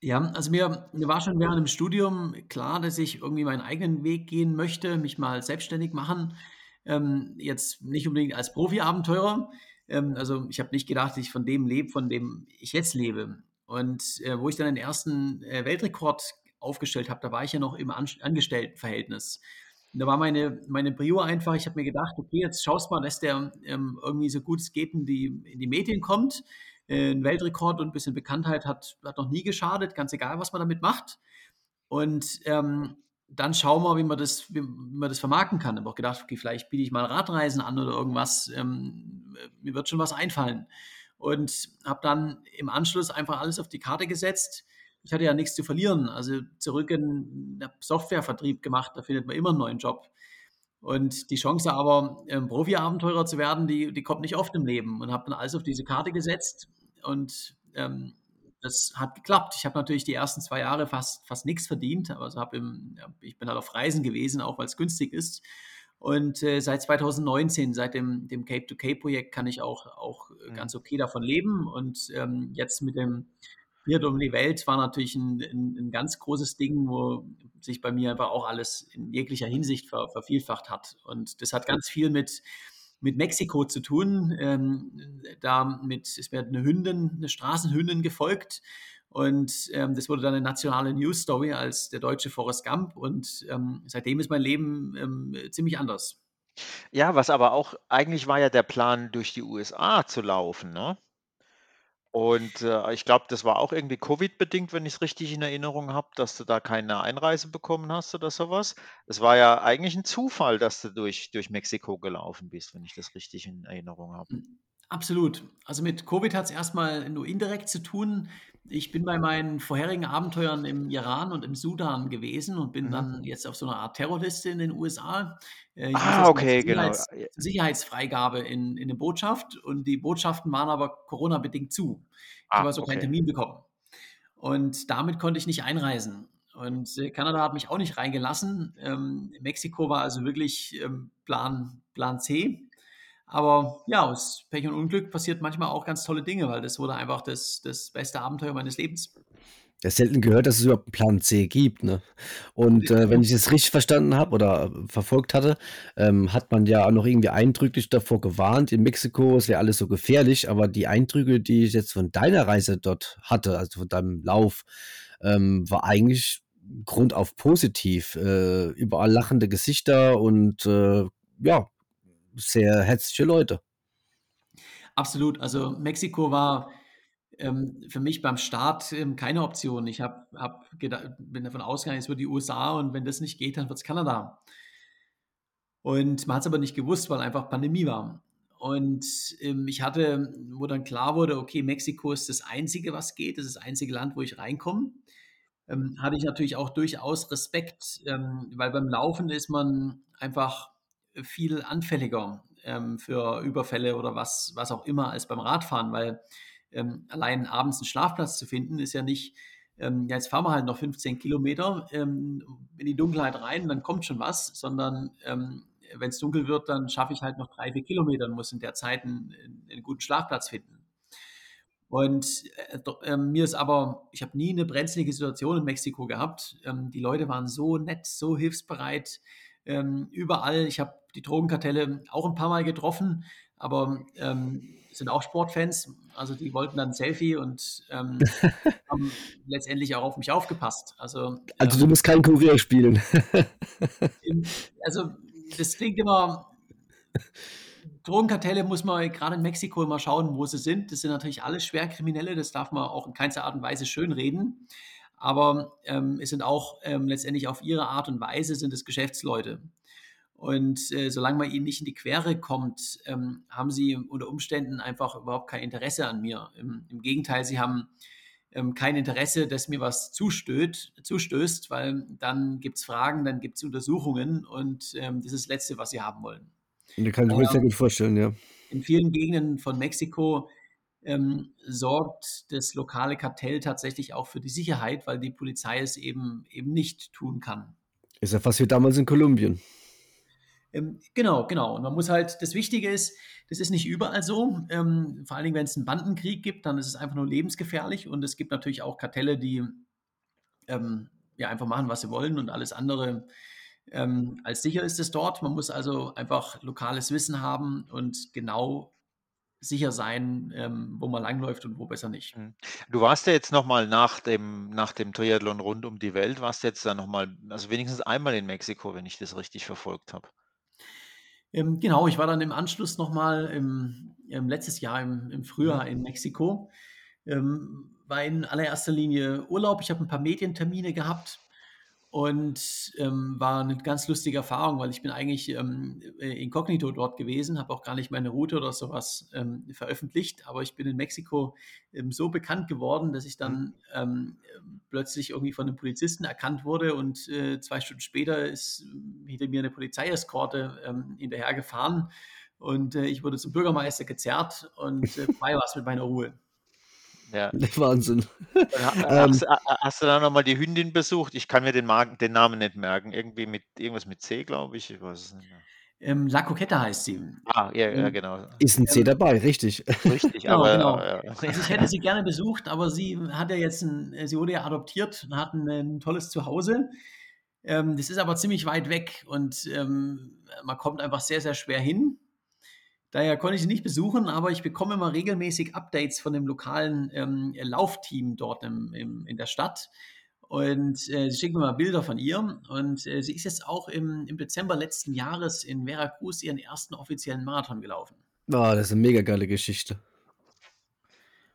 Ja, also mir, mir war schon während dem Studium klar, dass ich irgendwie meinen eigenen Weg gehen möchte, mich mal selbstständig machen. Ähm, jetzt nicht unbedingt als Profi-Abenteurer. Ähm, also ich habe nicht gedacht, dass ich von dem lebe, von dem ich jetzt lebe. Und äh, wo ich dann den ersten äh, Weltrekord aufgestellt habe, da war ich ja noch im An Angestelltenverhältnis. Und da war meine, meine Prio einfach, ich habe mir gedacht, okay, jetzt schaust mal, dass der ähm, irgendwie so gut es geht in die, in die Medien kommt. Äh, ein Weltrekord und ein bisschen Bekanntheit hat, hat noch nie geschadet, ganz egal, was man damit macht. Und ähm, dann schauen wir, wie man das, wie, man das vermarkten kann. Ich habe auch gedacht, okay, vielleicht biete ich mal Radreisen an oder irgendwas. Ähm, mir wird schon was einfallen. Und habe dann im Anschluss einfach alles auf die Karte gesetzt ich hatte ja nichts zu verlieren. Also zurück in den Softwarevertrieb gemacht, da findet man immer einen neuen Job. Und die Chance aber, ähm, Profi-Abenteurer zu werden, die, die kommt nicht oft im Leben. Und habe dann alles auf diese Karte gesetzt und ähm, das hat geklappt. Ich habe natürlich die ersten zwei Jahre fast, fast nichts verdient, aber also im, ja, ich bin halt auf Reisen gewesen, auch weil es günstig ist. Und äh, seit 2019, seit dem, dem Cape-to-Cape-Projekt, kann ich auch, auch mhm. ganz okay davon leben. Und ähm, jetzt mit dem Ritt um die Welt war natürlich ein, ein, ein, ganz großes Ding, wo sich bei mir einfach auch alles in jeglicher Hinsicht ver, vervielfacht hat. Und das hat ganz viel mit, mit Mexiko zu tun. Ähm, da mit, ist mir eine Hündin, eine Straßenhündin gefolgt. Und ähm, das wurde dann eine nationale News Story als der deutsche Forrest Gump. Und ähm, seitdem ist mein Leben ähm, ziemlich anders. Ja, was aber auch, eigentlich war ja der Plan, durch die USA zu laufen, ne? Und, äh, ich glaube, das war auch irgendwie Covid-bedingt, wenn ich es richtig in Erinnerung habe, dass du da keine Einreise bekommen hast oder sowas. Es war ja eigentlich ein Zufall, dass du durch durch Mexiko gelaufen bist, wenn ich das richtig in Erinnerung habe. Hm, absolut. Also, mit Covid hat es erstmal nur indirekt zu tun. Ich bin bei meinen vorherigen Abenteuern im Iran und im Sudan gewesen und bin Mhm. dann jetzt auf so einer Art Terrorliste in den USA. Äh, ich Ah, okay, genau. Sicherheitsfreigabe in in 'ne Botschaft und die Botschaften waren aber Corona-bedingt zu. Ich habe Ah, also keinen okay. Termin bekommen. Und damit konnte ich nicht einreisen. Und, äh, Kanada hat mich auch nicht reingelassen. Ähm, Mexiko war also wirklich, ähm, Plan Plan C. Aber ja, aus Pech und Unglück passiert manchmal auch ganz tolle Dinge, weil das wurde einfach das, das beste Abenteuer meines Lebens. Ja, selten gehört, dass es überhaupt einen Plan C gibt, ne? Und äh, wenn ich es richtig verstanden habe oder verfolgt hatte, ähm, hat man ja auch noch irgendwie eindrücklich davor gewarnt, in Mexiko, es wäre alles so gefährlich, aber die Eindrücke, die ich jetzt von deiner Reise dort hatte, also von deinem Lauf, ähm, war eigentlich grundauf positiv. Äh, überall lachende Gesichter und äh, ja, sehr herzliche Leute. Absolut. Also Mexiko war ähm, für mich beim Start ähm, keine Option. Ich hab, hab bin davon ausgegangen, es wird die USA und wenn das nicht geht, dann wird es Kanada. Und man hat es aber nicht gewusst, weil einfach Pandemie war. Und ähm, ich hatte, wo dann klar wurde, okay, Mexiko ist das Einzige, was geht, das ist das einzige Land, wo ich reinkomme. ähm, hatte ich natürlich auch durchaus Respekt, ähm, weil beim Laufen ist man einfach viel anfälliger ähm, für Überfälle oder was, was auch immer als beim Radfahren, weil ähm, allein abends einen Schlafplatz zu finden, ist ja nicht, ähm, jetzt fahren wir halt noch 15 Kilometer ähm, in die Dunkelheit rein, dann kommt schon was, sondern ähm, wenn es dunkel wird, dann schaffe ich halt noch drei, vier Kilometer und muss in der Zeit einen, einen guten Schlafplatz finden. Und äh, äh, mir ist aber, ich habe nie eine brenzlige Situation in Mexiko gehabt. Ähm, die Leute waren so nett, so hilfsbereit, ähm, überall. Ich habe die Drogenkartelle auch ein paar Mal getroffen, aber ähm, sind auch Sportfans. Also die wollten dann ein Selfie und ähm, haben letztendlich auch auf mich aufgepasst. Also, also du musst kein Kurier spielen. also das klingt immer. Drogenkartelle muss man gerade in Mexiko immer schauen, wo sie sind. Das sind natürlich alle Schwerkriminelle, das darf man auch in keinster Art und Weise schönreden. Aber ähm, es sind auch ähm, letztendlich auf ihre Art und Weise sind es Geschäftsleute. Und äh, solange man ihnen nicht in die Quere kommt, ähm, haben sie unter Umständen einfach überhaupt kein Interesse an mir. Im, im Gegenteil, sie haben ähm, kein Interesse, dass mir was zustößt, zustößt weil dann gibt es Fragen, dann gibt es Untersuchungen und ähm, das ist das Letzte, was sie haben wollen. Da kann ich mir sehr gut vorstellen, ja. In vielen Gegenden von Mexiko ähm, sorgt das lokale Kartell tatsächlich auch für die Sicherheit, weil die Polizei es eben, eben nicht tun kann. Ist ja fast wie damals in Kolumbien. Ähm, genau, genau. Und man muss halt, das Wichtige ist, das ist nicht überall so. Ähm, vor allen Dingen, wenn es einen Bandenkrieg gibt, dann ist es einfach nur lebensgefährlich. Und es gibt natürlich auch Kartelle, die ähm, ja einfach machen, was sie wollen und alles andere ähm, als sicher ist es dort. Man muss also einfach lokales Wissen haben und genau sicher sein, ähm, wo man langläuft und wo besser nicht. Mhm. Du warst ja jetzt nochmal nach dem, nach dem Triathlon rund um die Welt, warst jetzt da nochmal, also wenigstens einmal in Mexiko, wenn ich das richtig verfolgt habe. Ähm, genau, ich war dann im Anschluss nochmal im, im letztes Jahr im, im Frühjahr mhm. in Mexiko. Ähm, war in allererster Linie Urlaub. Ich habe ein paar Medientermine gehabt und ähm, war eine ganz lustige Erfahrung, weil ich bin eigentlich ähm, äh, inkognito dort gewesen, habe auch gar nicht meine Route oder sowas ähm, veröffentlicht, aber ich bin in Mexiko ähm, so bekannt geworden, dass ich dann ähm, plötzlich irgendwie von einem Polizisten erkannt wurde und äh, zwei Stunden später ist hinter mir eine Polizeieskorte ähm, hinterher gefahren und äh, ich wurde zum Bürgermeister gezerrt und äh, vorbei war es mit meiner Ruhe. Ja. Wahnsinn. Hast, ähm, hast, du da nochmal die Hündin besucht? Ich kann mir den, Magen, den Namen nicht merken. Irgendwie mit irgendwas mit C, glaube ich. Ich weiß es nicht mehr. Ähm, La Coquette heißt sie. Ah, ja, ja, ähm, genau. Ist ein C ähm, dabei, richtig. Richtig, genau, aber. Genau. Ja. Also ich hätte sie gerne besucht, aber sie hat ja jetzt ein, sie wurde ja adoptiert und hat ein, ein tolles Zuhause. Ähm, das ist aber ziemlich weit weg und ähm, man kommt einfach sehr, sehr schwer hin. Daher konnte ich sie nicht besuchen, aber ich bekomme immer regelmäßig Updates von dem lokalen ähm, Laufteam dort im, im, in der Stadt. Und äh, sie schickt mir mal Bilder von ihr. Und äh, sie ist jetzt auch im, im Dezember letzten Jahres in Veracruz ihren ersten offiziellen Marathon gelaufen. Ah, oh, das ist eine mega geile Geschichte.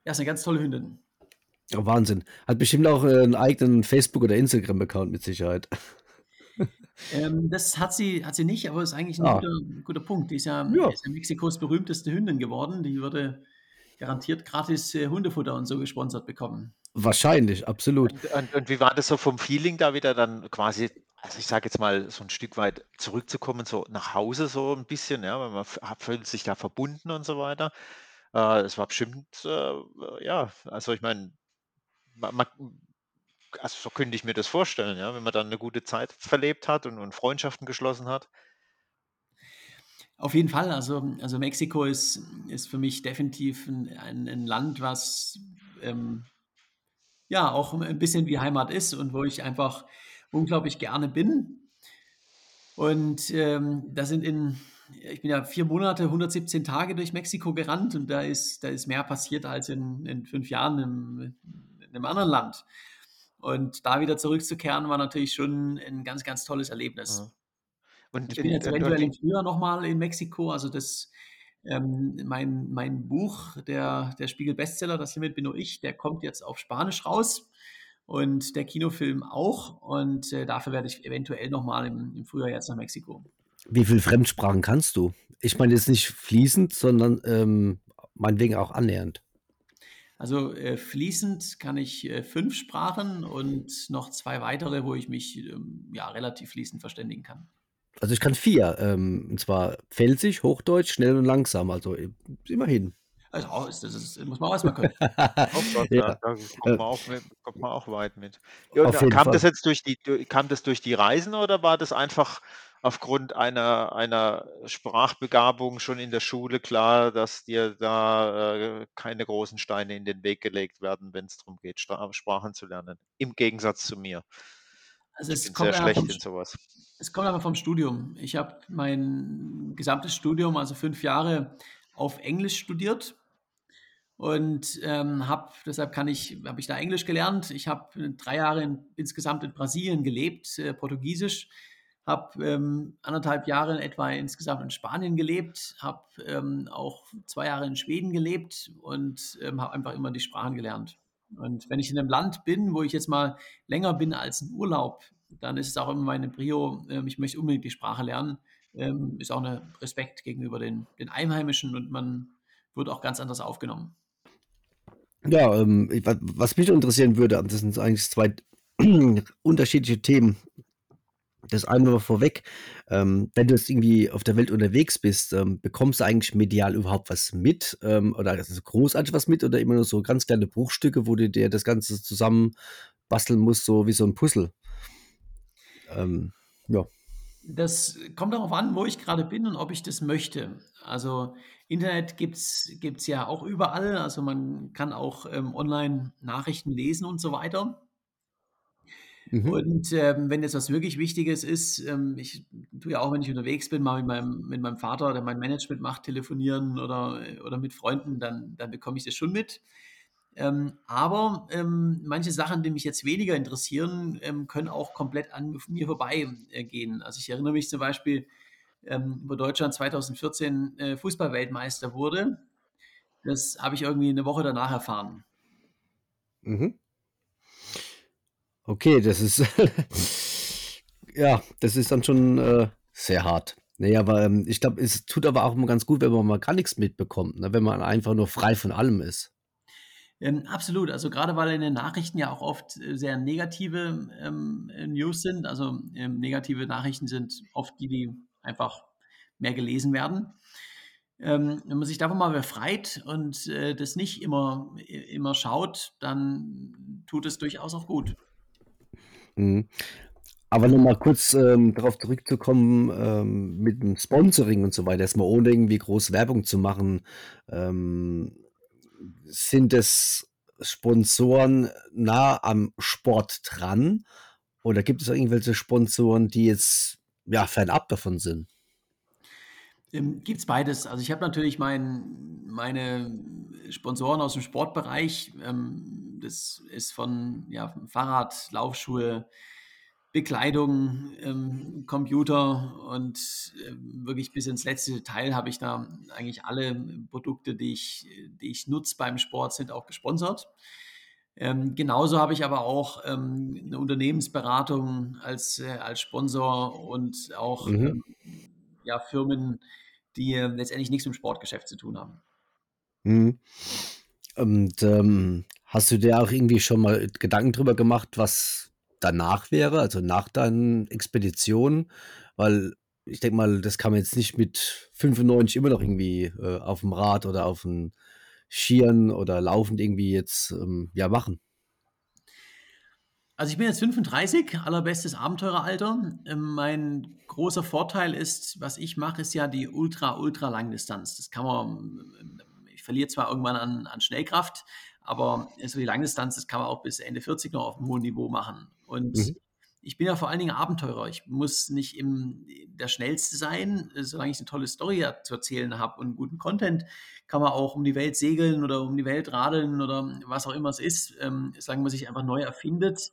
Ja, ist eine ganz tolle Hündin. Oh, Wahnsinn. Hat bestimmt auch äh, einen eigenen Facebook- oder Instagram-Account mit Sicherheit. Ähm, das hat sie, hat sie nicht, aber ist eigentlich ein ah. guter, guter, Punkt. Die ist ja, ja. Ist ja Mexikos berühmteste Hündin geworden. Die würde garantiert gratis äh, Hundefutter und so gesponsert bekommen. Wahrscheinlich, absolut. Und, und, und, wie war das so vom Feeling da wieder dann quasi, also ich sage jetzt mal so ein Stück weit zurückzukommen, so nach Hause so ein bisschen, ja, weil man fühlt sich da verbunden und so weiter. Äh, es war bestimmt, äh, ja, also ich meine, man, man, also so könnte ich mir das vorstellen, ja, wenn man dann eine gute Zeit verlebt hat und, und Freundschaften geschlossen hat. Auf jeden Fall. Also, also Mexiko ist, ist für mich definitiv ein, ein, ein Land, was ähm, ja auch ein bisschen wie Heimat ist und wo ich einfach unglaublich gerne bin. Und ähm, da sind in, ich bin ja vier Monate, 117 Tage durch Mexiko gerannt und da ist, da ist mehr passiert als in, in fünf Jahren in, in einem anderen Land. Und da wieder zurückzukehren, war natürlich schon ein ganz, ganz tolles Erlebnis. Ja. Und ich bin jetzt eventuell im Frühjahr nochmal in Mexiko. Also das, ähm, mein, mein Buch, der, der Spiegel-Bestseller, Das Limit bin nur ich, der kommt jetzt auf Spanisch raus und der Kinofilm auch. Und äh, dafür werde ich eventuell nochmal im, im Frühjahr jetzt nach Mexiko. Wie viele Fremdsprachen kannst du? Ich meine jetzt nicht fließend, sondern ähm, meinetwegen auch annähernd. Also äh, fließend kann ich äh, fünf Sprachen und noch zwei weitere, wo ich mich ähm, ja relativ fließend verständigen kann. Also ich kann vier, ähm, und zwar Pfälzisch, Hochdeutsch, schnell und langsam, also äh, immerhin. Also auch, das, ist, muss man auch erstmal können. oh ja. da, da kommt, man auch mit, kommt, man auch weit mit. Ja, kam Fall. das jetzt durch die, kam das durch die Reisen oder war das einfach aufgrund einer, einer Sprachbegabung schon in der Schule klar, dass dir da äh, keine großen Steine in den Weg gelegt werden, wenn es darum geht, Sprachen zu lernen. Im Gegensatz zu mir. Also ich bin sehr schlecht vom, in sowas. Es kommt aber vom Studium. Ich habe mein gesamtes Studium, also fünf Jahre, auf Englisch studiert und ähm, habe deshalb kann ich habe ich da Englisch gelernt. Ich habe drei Jahre in, insgesamt in Brasilien gelebt, äh, Portugiesisch habe ähm, anderthalb Jahre etwa insgesamt in Spanien gelebt, habe ähm, auch zwei Jahre in Schweden gelebt und ähm, habe einfach immer die Sprachen gelernt. Und wenn ich in einem Land bin, wo ich jetzt mal länger bin als ein Urlaub, dann ist es auch immer meine Prio, ähm, ich möchte unbedingt die Sprache lernen. Ähm, ist auch ein Respekt gegenüber den, den Einheimischen und man wird auch ganz anders aufgenommen. Ja, ähm, was mich interessieren würde, das sind eigentlich zwei unterschiedliche Themen, das einmal vorweg, ähm, wenn du jetzt irgendwie auf der Welt unterwegs bist, ähm, bekommst du eigentlich medial überhaupt was mit? Ähm, oder also großartig was mit oder immer nur so ganz kleine Bruchstücke, wo du dir das Ganze zusammen basteln musst, so wie so ein Puzzle? Ähm, ja. Das kommt darauf an, wo ich gerade bin und ob ich das möchte. Also Internet gibt es ja auch überall. Also man kann auch ähm, online Nachrichten lesen und so weiter. Mhm. Und ähm, wenn jetzt was wirklich Wichtiges ist, ähm, ich tue ja auch, wenn ich unterwegs bin, mal mit meinem, mit meinem Vater, der mein Management macht, telefonieren oder, oder mit Freunden, dann, dann bekomme ich das schon mit. Ähm, aber ähm, manche Sachen, die mich jetzt weniger interessieren, ähm, können auch komplett an mir vorbeigehen. Äh, also ich erinnere mich zum Beispiel, ähm, wo Deutschland 2014 äh, Fußballweltmeister wurde. Das habe ich irgendwie eine Woche danach erfahren. Mhm. Okay, das ist ja, das ist dann schon äh, sehr hart. Naja, aber ähm, ich glaube, es tut aber auch immer ganz gut, wenn man mal gar nichts mitbekommt, ne? wenn man einfach nur frei von allem ist. Ähm, absolut. Also gerade weil in den Nachrichten ja auch oft äh, sehr negative ähm, News sind. Also ähm, negative Nachrichten sind oft die, die einfach mehr gelesen werden. Ähm, wenn man sich davon mal befreit und äh, das nicht immer, immer schaut, dann tut es durchaus auch gut. Mhm. Aber nochmal kurz ähm, darauf zurückzukommen, ähm, mit dem Sponsoring und so weiter, erstmal ohne irgendwie groß Werbung zu machen, ähm, sind es Sponsoren nah am Sport dran? Oder gibt es irgendwelche Sponsoren, die jetzt ja fernab davon sind? Ähm, Gibt es beides. Also ich habe natürlich mein, meine Sponsoren aus dem Sportbereich. Ähm, das ist von ja, Fahrrad, Laufschuhe, Bekleidung, ähm, Computer und äh, wirklich bis ins letzte Detail habe ich da eigentlich alle Produkte, die ich, die ich nutze beim Sport, sind auch gesponsert. Ähm, genauso habe ich aber auch ähm, eine Unternehmensberatung als, äh, als Sponsor und auch mhm. ähm, ja, Firmen, die äh, letztendlich nichts mit dem Sportgeschäft zu tun haben. Mhm. Und ähm, hast du dir auch irgendwie schon mal Gedanken drüber gemacht, was danach wäre, also nach deinen Expeditionen? Weil ich denke mal, das kann man jetzt nicht mit 95 immer noch irgendwie äh, auf dem Rad oder auf dem Skiern oder laufend irgendwie jetzt ähm, ja machen. Also ich bin jetzt 35, allerbestes Abenteureralter. Ähm, mein großer Vorteil ist, was ich mache, ist ja die Ultra, Ultra Langdistanz. Das kann man, ich verliere zwar irgendwann an, an Schnellkraft, aber so die Langdistanz, das kann man auch bis Ende 40 noch auf einem hohen Niveau machen. Und mhm. Ich bin ja vor allen Dingen Abenteurer. Ich muss nicht im, der Schnellste sein, solange ich eine tolle Story zu erzählen habe und guten Content, kann man auch um die Welt segeln oder um die Welt radeln oder was auch immer es ist. Ähm, solange man sich einfach neu erfindet,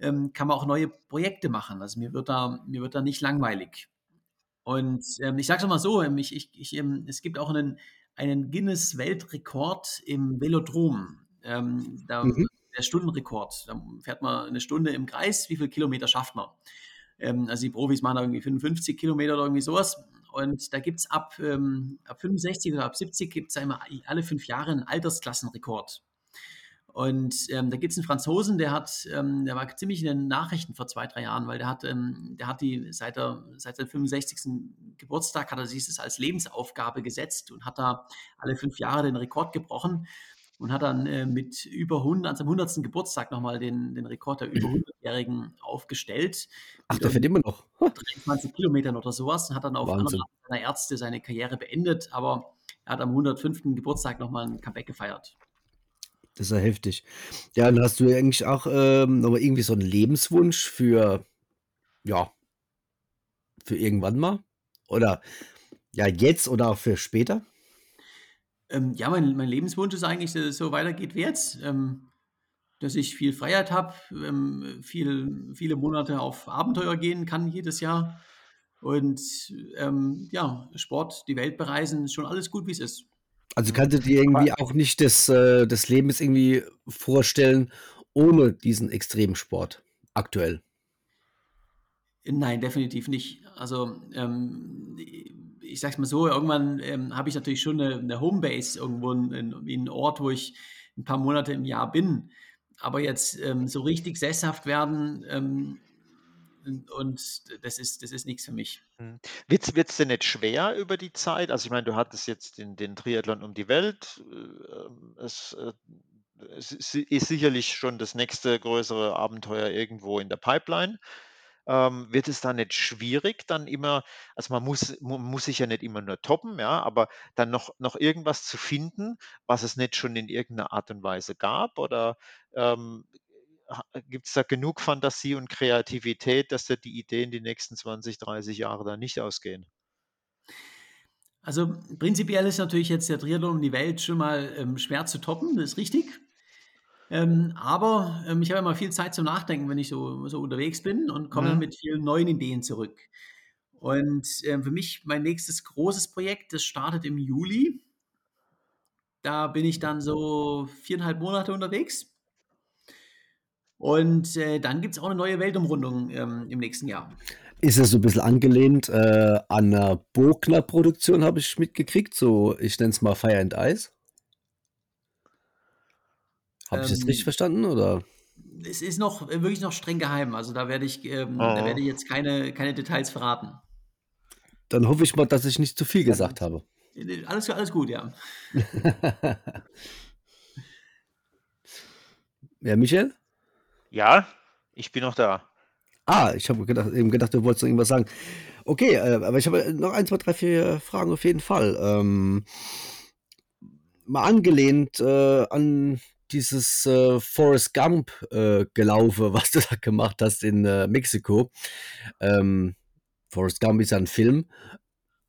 ähm, kann man auch neue Projekte machen. Also mir wird da, mir wird da nicht langweilig. Und ähm, ich sage es mal so, ähm, ich, ich, ich, ähm, es gibt auch einen, einen Guinness-Weltrekord im Velodrom. Ähm, da, mhm. Der Stundenrekord. Da fährt man eine Stunde im Kreis. Wie viele Kilometer schafft man? Ähm, also die Profis machen da irgendwie 55 Kilometer oder irgendwie sowas. Und da gibt es ab, ähm, ab 65 oder ab 70 gibt es immer alle fünf Jahre einen Altersklassenrekord. Und ähm, da gibt es einen Franzosen, der hat, ähm, der war ziemlich in den Nachrichten vor zwei, drei Jahren, weil der hat, ähm, der hat die seit, der, seit seinem 65. Geburtstag hat er sich das als Lebensaufgabe gesetzt und hat da alle fünf Jahre den Rekord gebrochen und hat dann äh, mit über 100, an seinem 100. Geburtstag nochmal den, den Rekord der über 100-Jährigen aufgestellt. Ach, der fährt immer noch. 23 Kilometern oder sowas und hat dann auf Wahnsinn. seiner Ärzte seine Karriere beendet, aber er hat am 105. Geburtstag nochmal ein Comeback gefeiert. Das ist ja heftig. Ja, dann hast du eigentlich auch ähm, noch irgendwie so einen Lebenswunsch für, ja, für irgendwann mal? Oder ja, jetzt oder auch für später? Ähm, ja, mein, mein Lebenswunsch ist eigentlich, dass es so weitergeht wie jetzt. Ähm, dass ich viel Freiheit habe, ähm, viel, viele Monate auf Abenteuer gehen kann jedes Jahr. Und ähm, ja, Sport, die Welt bereisen, ist schon alles gut, wie es ist. Also kannst du dir irgendwie auch nicht das, äh, das Leben irgendwie vorstellen ohne diesen Extremsport aktuell? Nein, definitiv nicht. Also ähm, ich sag's mal so, irgendwann ähm, habe ich natürlich schon eine, eine Homebase irgendwo, in, in einen Ort, wo ich ein paar Monate im Jahr bin. Aber jetzt ähm, so richtig sesshaft werden, ähm, und das ist, das ist nichts für mich. Hm. Wird es denn nicht schwer über die Zeit? Also ich meine, du hattest jetzt den, den Triathlon um die Welt. Äh, es, äh, es ist sicherlich schon das nächste größere Abenteuer irgendwo in der Pipeline. Ähm, wird es da nicht schwierig, dann immer, also man muss, muss sich ja nicht immer nur toppen, ja, aber dann noch, noch irgendwas zu finden, was es nicht schon in irgendeiner Art und Weise gab? Oder ähm, gibt es da genug Fantasie und Kreativität, dass da die Ideen die nächsten 20, 30 Jahre da nicht ausgehen? Also prinzipiell ist natürlich jetzt der Triathlon um die Welt schon mal ähm, schwer zu toppen, das ist richtig. Ähm, aber ähm, ich habe immer viel Zeit zum Nachdenken, wenn ich so, so unterwegs bin und komme mhm. mit vielen neuen Ideen zurück. Und äh, für mich mein nächstes großes Projekt, das startet im Juli. Da bin ich dann so viereinhalb Monate unterwegs. Und äh, dann gibt es auch eine neue Weltumrundung ähm, im nächsten Jahr. Ist es so ein bisschen angelehnt äh, an einer Bogner-Produktion, habe ich mitgekriegt. So, ich nenne es mal Fire and Ice. Habe ich das richtig ähm, verstanden? Oder? Es ist noch äh, wirklich noch streng geheim. Also da werde ich, ähm, oh. da werde ich jetzt keine, keine Details verraten. Dann hoffe ich mal, dass ich nicht zu viel gesagt habe. Alles, alles gut, ja. ja, Michael? Ja, ich bin noch da. Ah, ich habe gedacht, eben gedacht, du wolltest noch irgendwas sagen. Okay, äh, aber ich habe noch ein, zwei, drei, vier Fragen auf jeden Fall. Ähm, mal angelehnt äh, an dieses äh, Forrest Gump äh, Gelaufe, was du da gemacht hast in äh, Mexiko. Ähm, Forrest Gump ist ja ein Film.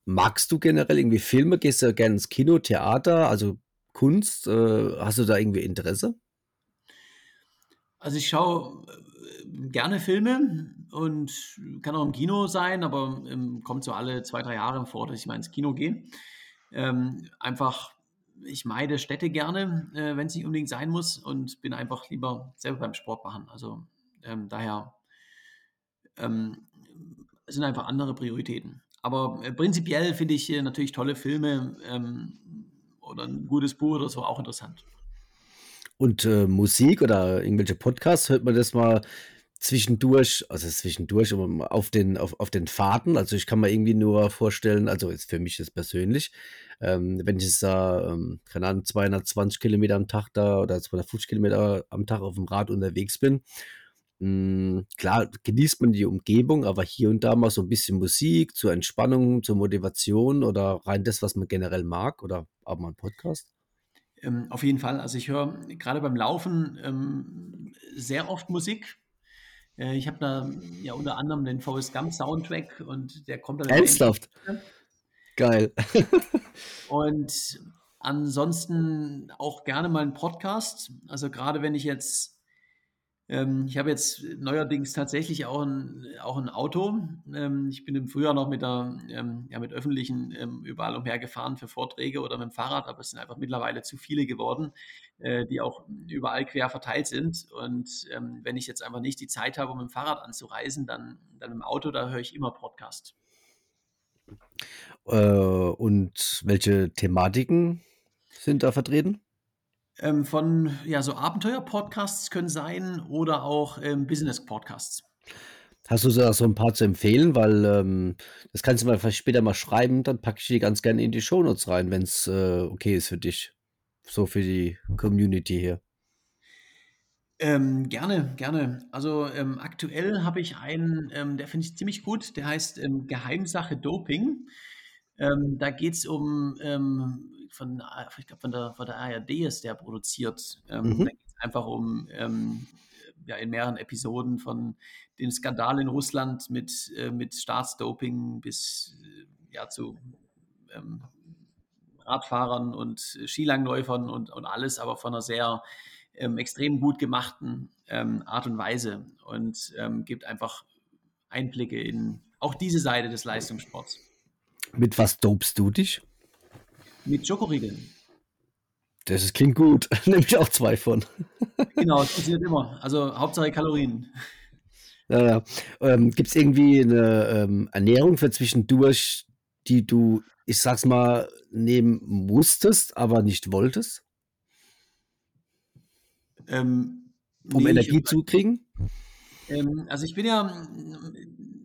Magst du generell irgendwie Filme? Gehst du gerne ins Kino, Theater, also Kunst? Äh, hast du da irgendwie Interesse? Also ich schaue äh, gerne Filme und kann auch im Kino sein, aber ähm, kommt so alle zwei, drei Jahre vor, dass ich mal ins Kino gehe. Ähm, einfach, ich meide Städte gerne, äh, wenn es nicht unbedingt sein muss und bin einfach lieber selber beim Sport machen. Also ähm, daher ähm, sind einfach andere Prioritäten. Aber äh, prinzipiell finde ich äh, natürlich tolle Filme ähm, oder ein gutes Buch oder so auch interessant. Und äh, Musik oder irgendwelche Podcasts, hört man das mal zwischendurch, also zwischendurch auf den, auf, auf den Fahrten. Also ich kann mir irgendwie nur vorstellen, also jetzt für mich ist persönlich, ähm, wenn ich da, ähm, keine Ahnung, 220 Kilometer am Tag da oder 250 Kilometer am Tag auf dem Rad unterwegs bin. Mh, hm, klar, genießt man die Umgebung, aber hier und da mal so ein bisschen Musik zur Entspannung, zur Motivation oder rein das, was man generell mag oder auch mal ein Podcast. Ähm, auf jeden Fall. Also ich höre gerade beim Laufen ähm, sehr oft Musik. Äh, ich habe da ja unter anderem den Forrest Gump Soundtrack und der kommt dann. Ernsthaft? Geil. und ansonsten auch gerne mal einen Podcast. Also gerade wenn ich jetzt ähm, ich habe jetzt neuerdings tatsächlich auch ein, auch ein Auto. Ähm, ich bin im Frühjahr noch mit, der, ähm, ja, mit öffentlichen ähm, überall umhergefahren für Vorträge oder mit dem Fahrrad, aber es sind einfach mittlerweile zu viele geworden, äh, die auch überall quer verteilt sind. Und ähm, wenn ich jetzt einfach nicht die Zeit habe, um mit dem Fahrrad anzureisen, dann, dann im Auto, da höre ich immer Podcast. Äh, und welche Thematiken sind da vertreten? Ähm, von ja, so Abenteuer-Podcasts können sein oder auch ähm, Business-Podcasts. Hast du da so ein paar zu empfehlen? Weil ähm, das kannst du mal vielleicht später mal schreiben, dann packe ich die ganz gerne in die Shownotes rein, wenn es äh, okay ist für dich. So für die Community hier. Ähm, gerne, gerne. Also ähm, aktuell habe ich einen, ähm, der finde ich ziemlich gut, der heißt ähm, Geheimsache Doping. Ähm, da geht es um, ähm, von, ich glaube, von der, von der ARD ist der produziert. Mhm. Da geht es einfach um, ja, in mehreren Episoden von den Skandal in Russland mit, äh, mit Staatsdoping bis äh, ja, zu Radfahrern und Skilangläufern und, und alles, aber von einer sehr ähm, extrem gut gemachten ähm, Art und Weise und ähm, gibt einfach Einblicke in auch diese Seite des Leistungssports. Mit was dopst du dich? Mit Schokoriegeln. Das ist, klingt gut. Nehme ich auch zwei von. Genau, das passiert immer. Also Hauptsache Kalorien. Ja, ja. Ähm, Gibt es irgendwie eine ähm, Ernährung für zwischendurch, die du, ich sag's mal, nehmen musstest, aber nicht wolltest, Ähm, um nee, Energie ich, zu kriegen? ähm, also ich bin ja,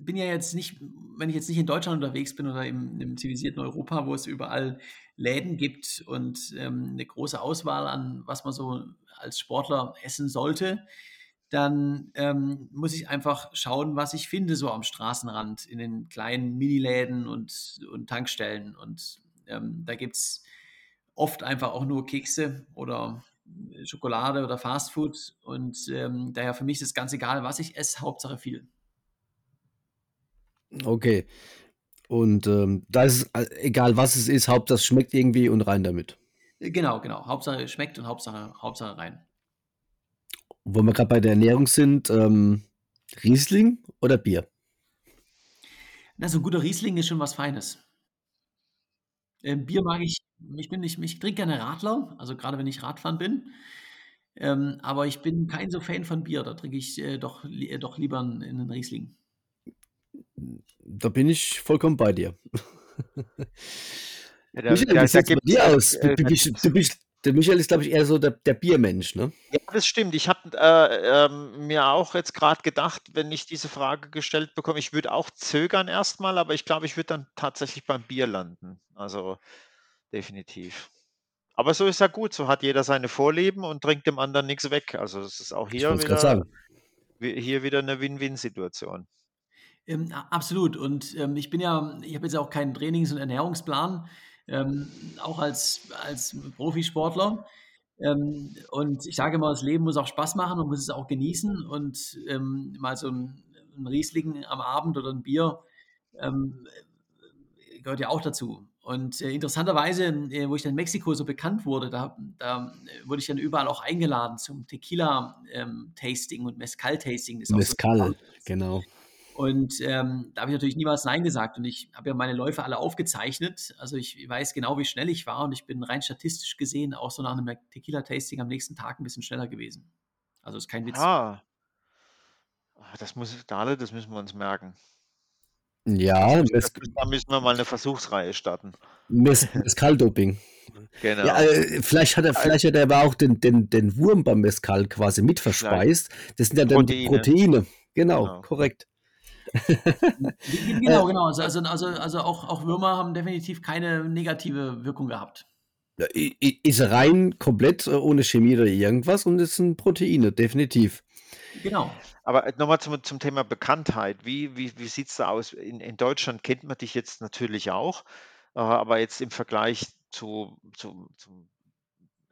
bin ja jetzt nicht, wenn ich jetzt nicht in Deutschland unterwegs bin oder im, im zivilisierten Europa, wo es überall Läden gibt und ähm, eine große Auswahl an, was man so als Sportler essen sollte, dann ähm, muss ich einfach schauen, was ich finde so am Straßenrand in den kleinen Miniläden und, und Tankstellen. Und ähm, da gibt es oft einfach auch nur Kekse oder Schokolade oder Fastfood. Und ähm, daher für mich ist es ganz egal, was ich esse, Hauptsache viel. Okay. Und ähm, da ist es, äh, egal was es ist, Hauptsache es schmeckt irgendwie und rein damit. Genau, genau. Hauptsache schmeckt und Hauptsache, Hauptsache rein. Wo wir gerade bei der Ernährung sind, ähm, Riesling oder Bier? Na, so ein guter Riesling ist schon was Feines. Ähm, Bier mag ich, ich bin nicht, ich trinke gerne Radler, also gerade wenn ich Radfahren bin. Ähm, aber ich bin kein so Fan von Bier, da trinke ich äh, doch, li äh, doch lieber einen, einen Riesling. Da bin ich vollkommen bei dir. Ja, da, Michael, da, wie da sieht's bei dir aus? Äh, du, bist, du bist, der Michael ist, glaube ich, eher so der, der Biermensch, ne? Ja, das stimmt. Ich habe äh, ähm, mir auch jetzt gerade gedacht, wenn ich diese Frage gestellt bekomme, ich würde auch zögern erstmal, aber ich glaube, ich würde dann tatsächlich beim Bier landen. Also definitiv. Aber so ist ja gut, so hat jeder seine Vorlieben und trinkt dem anderen nichts weg. Also es ist auch hier wieder, hier wieder eine Win-Win-Situation. Ähm, absolut. Und ähm, ich bin ja, ich habe jetzt auch keinen Trainings- und Ernährungsplan, ähm, auch als, als Profisportler. Ähm, und ich sage immer, das Leben muss auch Spaß machen und muss es auch genießen. Und ähm, mal so ein, ein Riesling am Abend oder ein Bier ähm, gehört ja auch dazu. Und äh, interessanterweise, äh, wo ich dann in Mexiko so bekannt wurde, da, da äh, wurde ich dann überall auch eingeladen zum Tequila-Tasting und Mezcal-Tasting. Auch so Mescal, genau. und ähm, da habe ich natürlich niemals Nein gesagt. Und ich habe ja meine Läufe alle aufgezeichnet. Also ich weiß genau, wie schnell ich war. Und ich bin rein statistisch gesehen auch so nach einem Tequila-Tasting am nächsten Tag ein bisschen schneller gewesen. Also ist kein Witz. Ah, Ah, das muss, Dale, das müssen wir uns merken. Ja, das da müssen wir mal eine Versuchsreihe starten. Mes Mescal-Doping. Ja, Genau. äh, vielleicht hat er, Also, vielleicht hat er aber auch den, den, den Wurm beim Mescal quasi mit vielleicht verspeist. Das sind ja dann die Proteine. Proteine. Genau, Genau. korrekt. Äh, Genau, genau. Also, also, also, also auch, auch Würmer haben definitiv keine negative Wirkung gehabt. Ist rein komplett äh, ohne Chemie oder irgendwas und es sind Proteine, definitiv. Genau. Aber nochmal zum, zum Thema Bekanntheit. Wie, wie, wie sieht es da aus? In, in Deutschland kennt man dich jetzt natürlich auch, äh, aber jetzt im Vergleich zu, zu, zum,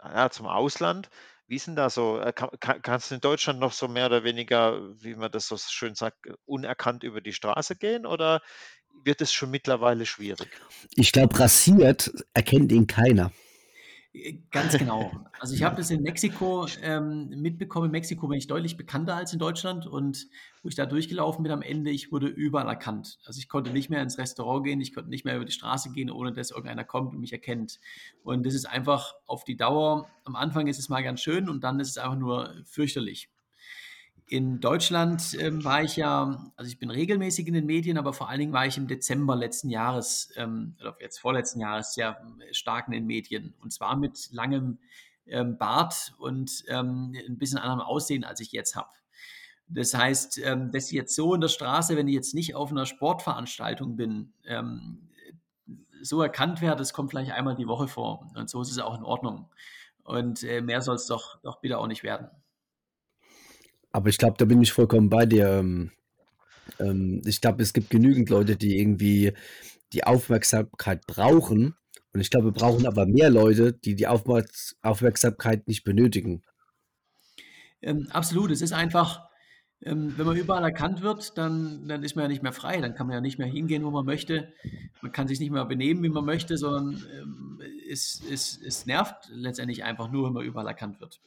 ja, zum Ausland, wie ist denn da so? äh, Kann, kann, kannst du in Deutschland noch so mehr oder weniger, wie man das so schön sagt, unerkannt über die Straße gehen oder wird es schon mittlerweile schwierig? Ich glaube, rasiert erkennt ihn keiner. Äh, Ganz genau. Also ich habe das in Mexiko ähm, mitbekommen. In Mexiko bin ich deutlich bekannter als in Deutschland und wo ich da durchgelaufen bin am Ende, ich wurde überall erkannt. Also ich konnte nicht mehr ins Restaurant gehen, ich konnte nicht mehr über die Straße gehen, ohne dass irgendeiner kommt und mich erkennt. Und das ist einfach auf die Dauer, am Anfang ist es mal ganz schön und dann ist es einfach nur fürchterlich. In Deutschland ähm, war ich ja, also ich bin regelmäßig in den Medien, aber vor allen Dingen war ich im Dezember letzten Jahres, ähm, oder jetzt vorletzten Jahres, sehr äh, stark in den Medien. Und zwar mit langem ähm, Bart und ähm, ein bisschen anderem Aussehen, als ich jetzt habe. Das heißt, ähm, dass ich jetzt so in der Straße, wenn ich jetzt nicht auf einer Sportveranstaltung bin, ähm, so erkannt werde, das kommt vielleicht einmal die Woche vor. Und so ist es auch in Ordnung. Und äh, mehr soll es doch, doch bitte auch nicht werden. Aber ich glaube, da bin ich vollkommen bei dir. Ähm, ähm, ich glaube, es gibt genügend Leute, die irgendwie die Aufmerksamkeit brauchen. Und ich glaube, wir brauchen aber mehr Leute, die die Aufmerksamkeit nicht benötigen. Ähm, absolut. Es ist einfach, ähm, wenn man überall erkannt wird, dann, dann ist man ja nicht mehr frei. Dann kann man ja nicht mehr hingehen, wo man möchte. Man kann sich nicht mehr benehmen, wie man möchte, sondern ähm, es, es, es nervt letztendlich einfach nur, wenn man überall erkannt wird.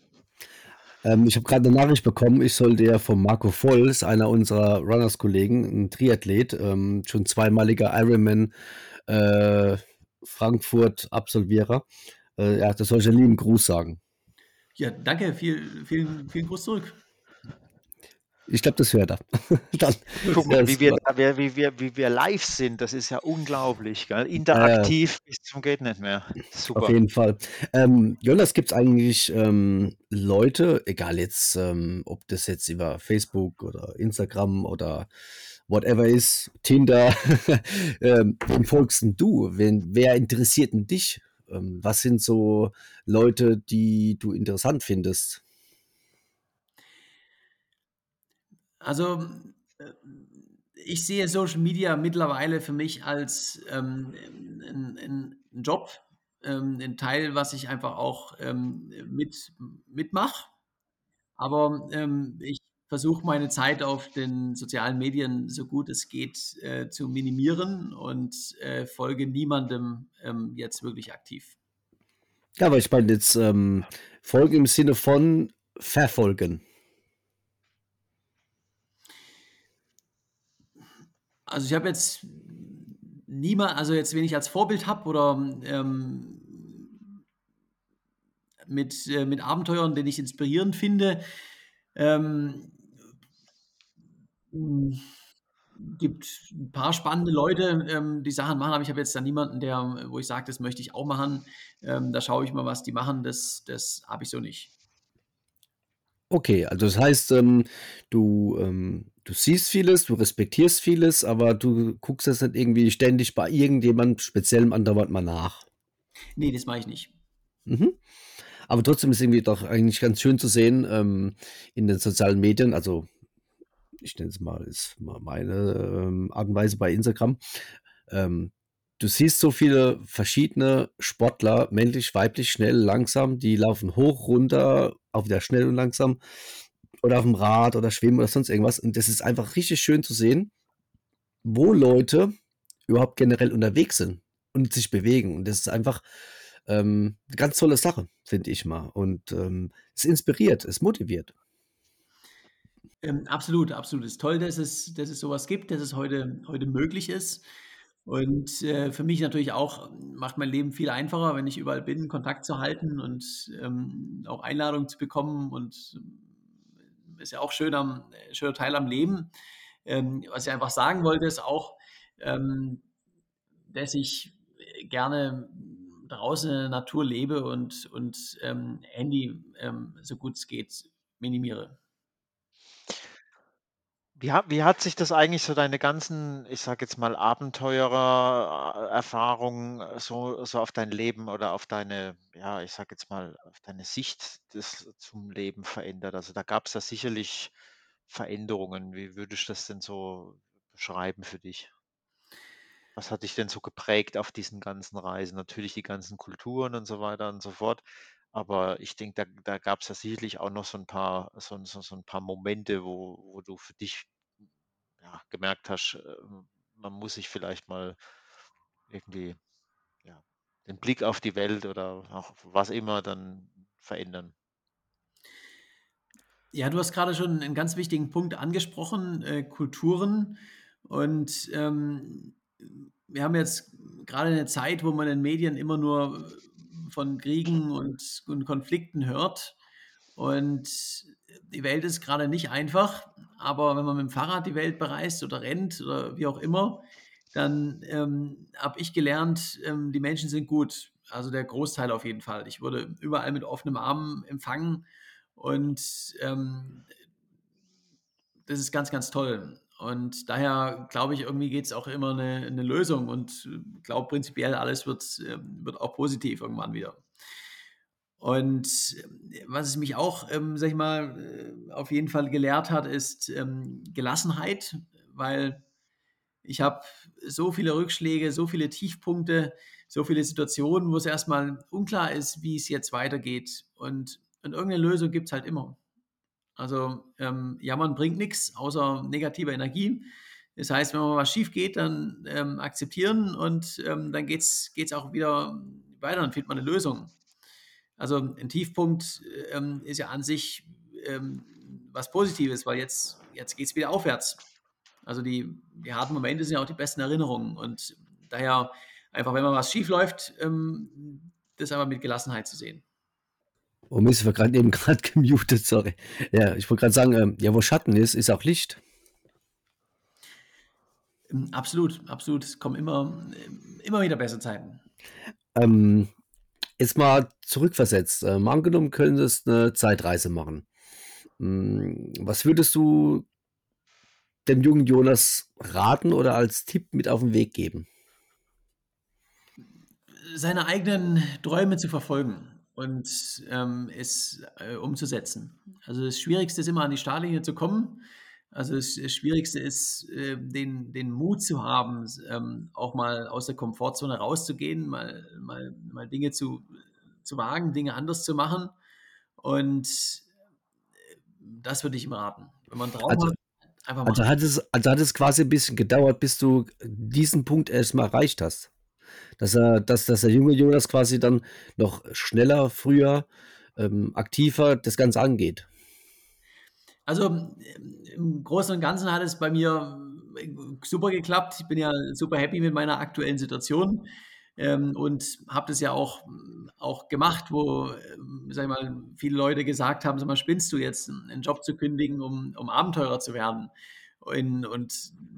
Ähm, ich habe gerade eine Nachricht bekommen, ich sollte ja von Marco Volls, einer unserer Runners-Kollegen, ein Triathlet, ähm, schon zweimaliger Ironman äh, Frankfurt-Absolvierer, äh, ja, das soll ich einen lieben Gruß sagen. Ja, danke, viel, vielen, vielen Gruß zurück. Ich glaube, das hört er. Dann, Guck mal, wie wir, wie, wir, wie wir live sind, das ist ja unglaublich. Gell? Interaktiv äh, bis zum geht nicht mehr. Super. Auf jeden Fall. Ähm, Jonas, gibt es eigentlich ähm, Leute, egal jetzt, ähm, ob das jetzt über Facebook oder Instagram oder whatever ist, Tinder, ähm, wem folgst du? Wen, wer interessiert denn dich? Ähm, was sind so Leute, die du interessant findest? Also äh, ich sehe Social Media mittlerweile für mich als ähm, ein, ein, Job, ähm, ein Teil, was ich einfach auch ähm, mit, mitmache. Aber ähm, ich versuche meine Zeit auf den sozialen Medien so gut es geht äh, zu minimieren und äh, folge niemandem ähm, jetzt wirklich aktiv. Ja, aber ich meine jetzt ähm, Folgen im Sinne von verfolgen. Also ich habe jetzt niemand, also jetzt, wen ich als Vorbild habe oder ähm, mit, äh, mit Abenteuern, den ich inspirierend finde, ähm, gibt ein paar spannende Leute, ähm, die Sachen machen, aber ich habe jetzt da niemanden, der, wo ich sage, das möchte ich auch machen. Ähm, da schaue ich mal, was die machen. Das, das habe ich so nicht. Okay, also das heißt, ähm, du, ähm, du siehst vieles, du respektierst vieles, aber du guckst jetzt nicht irgendwie ständig bei irgendjemand speziellem andauernd mal nach. Nee, das mache ich nicht. Mhm. Aber trotzdem ist irgendwie doch eigentlich ganz schön zu sehen ähm, in den sozialen Medien, also ich nenne es mal, ist mal meine ähm, Art und Weise bei Instagram. Ähm, du siehst so viele verschiedene Sportler, männlich, weiblich, schnell, langsam, die laufen hoch, runter, auch wieder schnell und langsam oder auf dem Rad oder schwimmen oder sonst irgendwas. Und das ist einfach richtig schön zu sehen, wo Leute überhaupt generell unterwegs sind und sich bewegen. Und das ist einfach ähm, eine ganz tolle Sache, finde ich mal. Und ähm, es inspiriert, es motiviert. Ähm, absolut, absolut. Es ist toll, dass es, dass es sowas gibt, dass es heute, heute möglich ist. Und äh, für mich natürlich auch macht mein Leben viel einfacher, wenn ich überall bin, Kontakt zu halten und ähm, auch Einladungen zu bekommen. Und äh, ist ja auch schön am, schöner Teil am Leben. Ähm, was ich einfach sagen wollte, ist auch, ähm, dass ich gerne draußen in der Natur lebe und, und ähm, Handy, ähm, so gut es geht, minimiere. Wie hat wie hat sich das eigentlich so deine ganzen, ich sage jetzt mal, Abenteurer, äh, äh, so so auf dein Leben oder auf deine, ja, ich sage jetzt mal, auf deine Sicht des zum Leben verändert? Also, da gab es ja sicherlich Veränderungen. Wie würdest du das denn so beschreiben für dich? Was hat dich denn so geprägt auf diesen ganzen Reisen? Natürlich die ganzen Kulturen und so weiter und so fort. Aber ich denke, da da gab es ja sicherlich auch noch so ein paar so so so 'n paar Momente, wo wo du für dich, ja, gemerkt hast, ähm, man muss sich vielleicht mal irgendwie, ja, den Blick auf die Welt oder auch was immer dann verändern. Ja, du hast gerade schon einen ganz wichtigen Punkt angesprochen, äh, Kulturen. Und, ähm, wir haben jetzt gerade eine Zeit, wo man in Medien immer nur von Kriegen und, und Konflikten hört. Und die Welt ist gerade nicht einfach, aber wenn man mit dem Fahrrad die Welt bereist oder rennt oder wie auch immer, dann ähm, habe ich gelernt, ähm, die Menschen sind gut. Also der Großteil auf jeden Fall. Ich wurde überall mit offenem Arm empfangen und ähm, das ist ganz, ganz toll. Und daher glaube ich, irgendwie geht es auch immer eine, eine Lösung und glaube prinzipiell, alles wird, ähm, wird auch positiv irgendwann wieder. Und was es mich auch, ähm, sag ich mal, äh, auf jeden Fall gelehrt hat, ist ähm, Gelassenheit, weil ich habe so viele Rückschläge, so viele Tiefpunkte, so viele Situationen, wo es erstmal unklar ist, wie es jetzt weitergeht. Und, und irgendeine Lösung gibt es halt immer. Also ähm, jammern bringt nichts außer negativer Energie. Das heißt, wenn mal was schief geht, dann ähm, akzeptieren und ähm, dann geht es auch wieder weiter, dann findet man eine Lösung. Also ein Tiefpunkt ähm, ist ja an sich ähm, was Positives, weil jetzt, jetzt geht es wieder aufwärts. Also die, die harten Momente sind ja auch die besten Erinnerungen und daher einfach, wenn mal was schief läuft, ähm, das einfach mit Gelassenheit zu sehen. Oh Mist, ich war gerade eben gerade gemutet, sorry. Ja, ich wollte gerade sagen, ähm, ja, wo Schatten ist, ist auch Licht. Ähm, absolut, absolut. Es kommen immer, immer wieder bessere Zeiten. Ähm, jetzt mal zurückversetzt. Äh, mal angenommen, könntest eine Zeitreise machen. Hm, was würdest du dem jungen Jonas raten oder als Tipp mit auf den Weg geben? Seine eigenen Träume zu verfolgen und ähm, es äh, umzusetzen. Also das Schwierigste ist immer an die Startlinie zu kommen. Also das, Schwierigste ist, äh, den, den Mut zu haben, ähm, auch mal aus der Komfortzone rauszugehen, mal, mal, mal Dinge zu, zu wagen, Dinge anders zu machen. Und äh, das würde ich ihm raten. Wenn man Traum also, hat, einfach machen. Also hat, es, also hat es quasi ein bisschen gedauert, bis du diesen Punkt erstmal erreicht hast dass er, dass, dass der junge Jonas quasi dann noch schneller, früher, ähm, aktiver das Ganze angeht. Also im Großen und Ganzen hat es bei mir äh, super geklappt. Ich bin ja super happy mit meiner aktuellen Situation ähm, und habe das ja auch, auch gemacht, wo ähm, sag ich mal, viele Leute gesagt haben, sag mal, spinnst du jetzt, einen Job zu kündigen, um, um Abenteurer zu werden? Und, und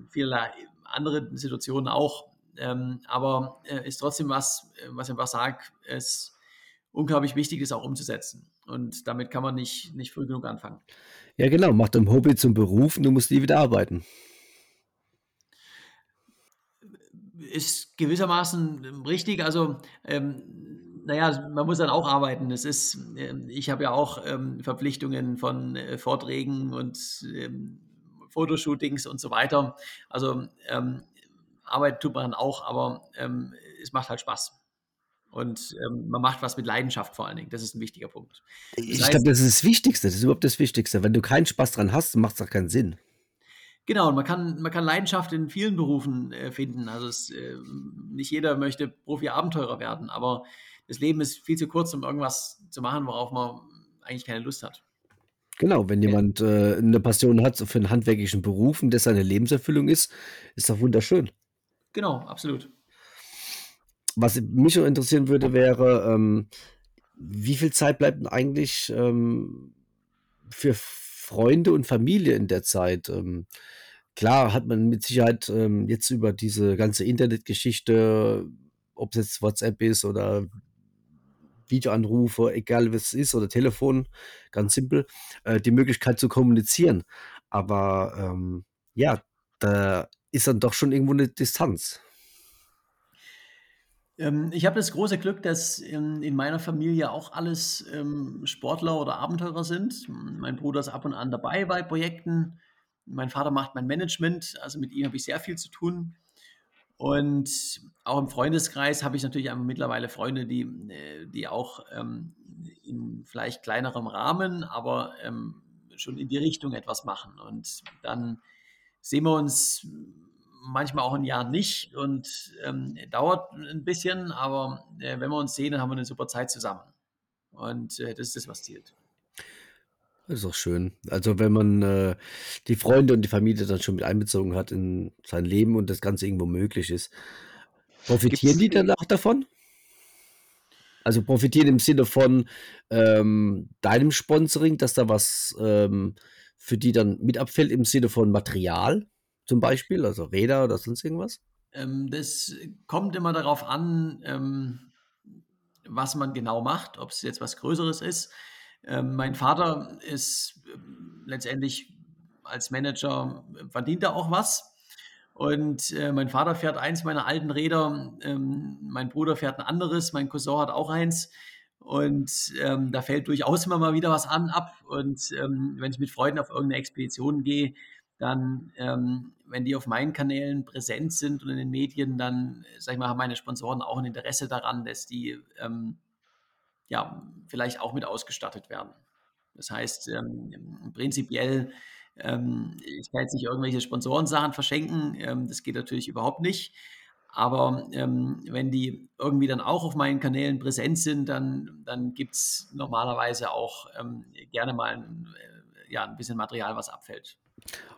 viele andere Situationen auch. Ähm, aber äh, ist trotzdem was, äh, was ich einfach sage, es unglaublich wichtig ist, auch umzusetzen. Und damit kann man nicht, nicht früh genug anfangen. Ja, genau. Mach dein Hobby zum Beruf und du musst nie wieder arbeiten. Ist gewissermaßen richtig. Also, ähm, naja, man muss dann auch arbeiten. Es ist, äh, ich habe ja auch ähm, Verpflichtungen von äh, Vorträgen und ähm, Fotoshootings und so weiter. Also ähm, Arbeit tut man auch, aber ähm, es macht halt Spaß. Und ähm, man macht was mit Leidenschaft vor allen Dingen. Das ist ein wichtiger Punkt. Das ich glaube, das ist das Wichtigste. Das ist überhaupt das Wichtigste. Wenn du keinen Spaß dran hast, macht es auch keinen Sinn. Genau, und man kann, man kann Leidenschaft in vielen Berufen äh, finden. Also es, äh, nicht jeder möchte Profi-Abenteurer werden, aber das Leben ist viel zu kurz, um irgendwas zu machen, worauf man eigentlich keine Lust hat. Genau, wenn jemand äh, eine Passion hat für einen handwerklichen Beruf und das seine Lebenserfüllung ist, ist doch wunderschön. Genau, absolut. Was mich noch interessieren würde, wäre, ähm, wie viel Zeit bleibt eigentlich ähm, für Freunde und Familie in der Zeit? Ähm, klar hat man mit Sicherheit ähm, jetzt über diese ganze Internetgeschichte, ob es jetzt WhatsApp ist oder Videoanrufe, egal was es ist, oder Telefon, ganz simpel, äh, die Möglichkeit zu kommunizieren. Aber ähm, ja, da ist dann doch schon irgendwo eine Distanz. Ähm, ich habe das große Glück, dass in, in meiner Familie auch alles ähm, Sportler oder Abenteurer sind. Mein Bruder ist ab und an dabei bei Projekten. Mein Vater macht mein Management, also mit ihm habe ich sehr viel zu tun. Und auch im Freundeskreis habe ich natürlich mittlerweile Freunde, die, äh, die auch ähm, in vielleicht kleinerem Rahmen, aber ähm, schon in die Richtung etwas machen. Und dann sehen wir uns manchmal auch ein Jahr nicht und ähm, dauert ein bisschen, aber äh, wenn wir uns sehen, dann haben wir eine super Zeit zusammen. Und äh, das ist das, was zählt. Das ist auch schön. Also wenn man äh, die Freunde und die Familie dann schon mit einbezogen hat in sein Leben und das Ganze irgendwo möglich ist. Profitieren Gibt's, die danach davon? Also profitieren im Sinne von ähm, deinem Sponsoring, dass da was ähm, für die dann mit abfällt im Sinne von Material zum Beispiel, also Räder oder sonst irgendwas? Ähm, das kommt immer darauf an, ähm, was man genau macht, ob es jetzt was Größeres ist. Ähm, mein Vater ist ähm, letztendlich als Manager, verdient er auch was. Und äh, mein Vater fährt eins meiner alten Räder, ähm, mein Bruder fährt ein anderes, mein Cousin hat auch eins. Und ähm, da fällt durchaus immer mal wieder was an ab. Und ähm, wenn ich mit Freunden auf irgendeine Expedition gehe, dann, ähm, wenn die auf meinen Kanälen präsent sind und in den Medien, dann, sag ich mal, haben meine Sponsoren auch ein Interesse daran, dass die ähm, ja vielleicht auch mit ausgestattet werden. Das heißt, ähm, prinzipiell, ähm, ich kann jetzt nicht irgendwelche Sponsorensachen verschenken, das geht natürlich überhaupt nicht. Aber ähm, wenn die irgendwie dann auch auf meinen Kanälen präsent sind, dann, dann gibt es normalerweise auch ähm, gerne mal ein, äh, ja, ein bisschen Material, was abfällt.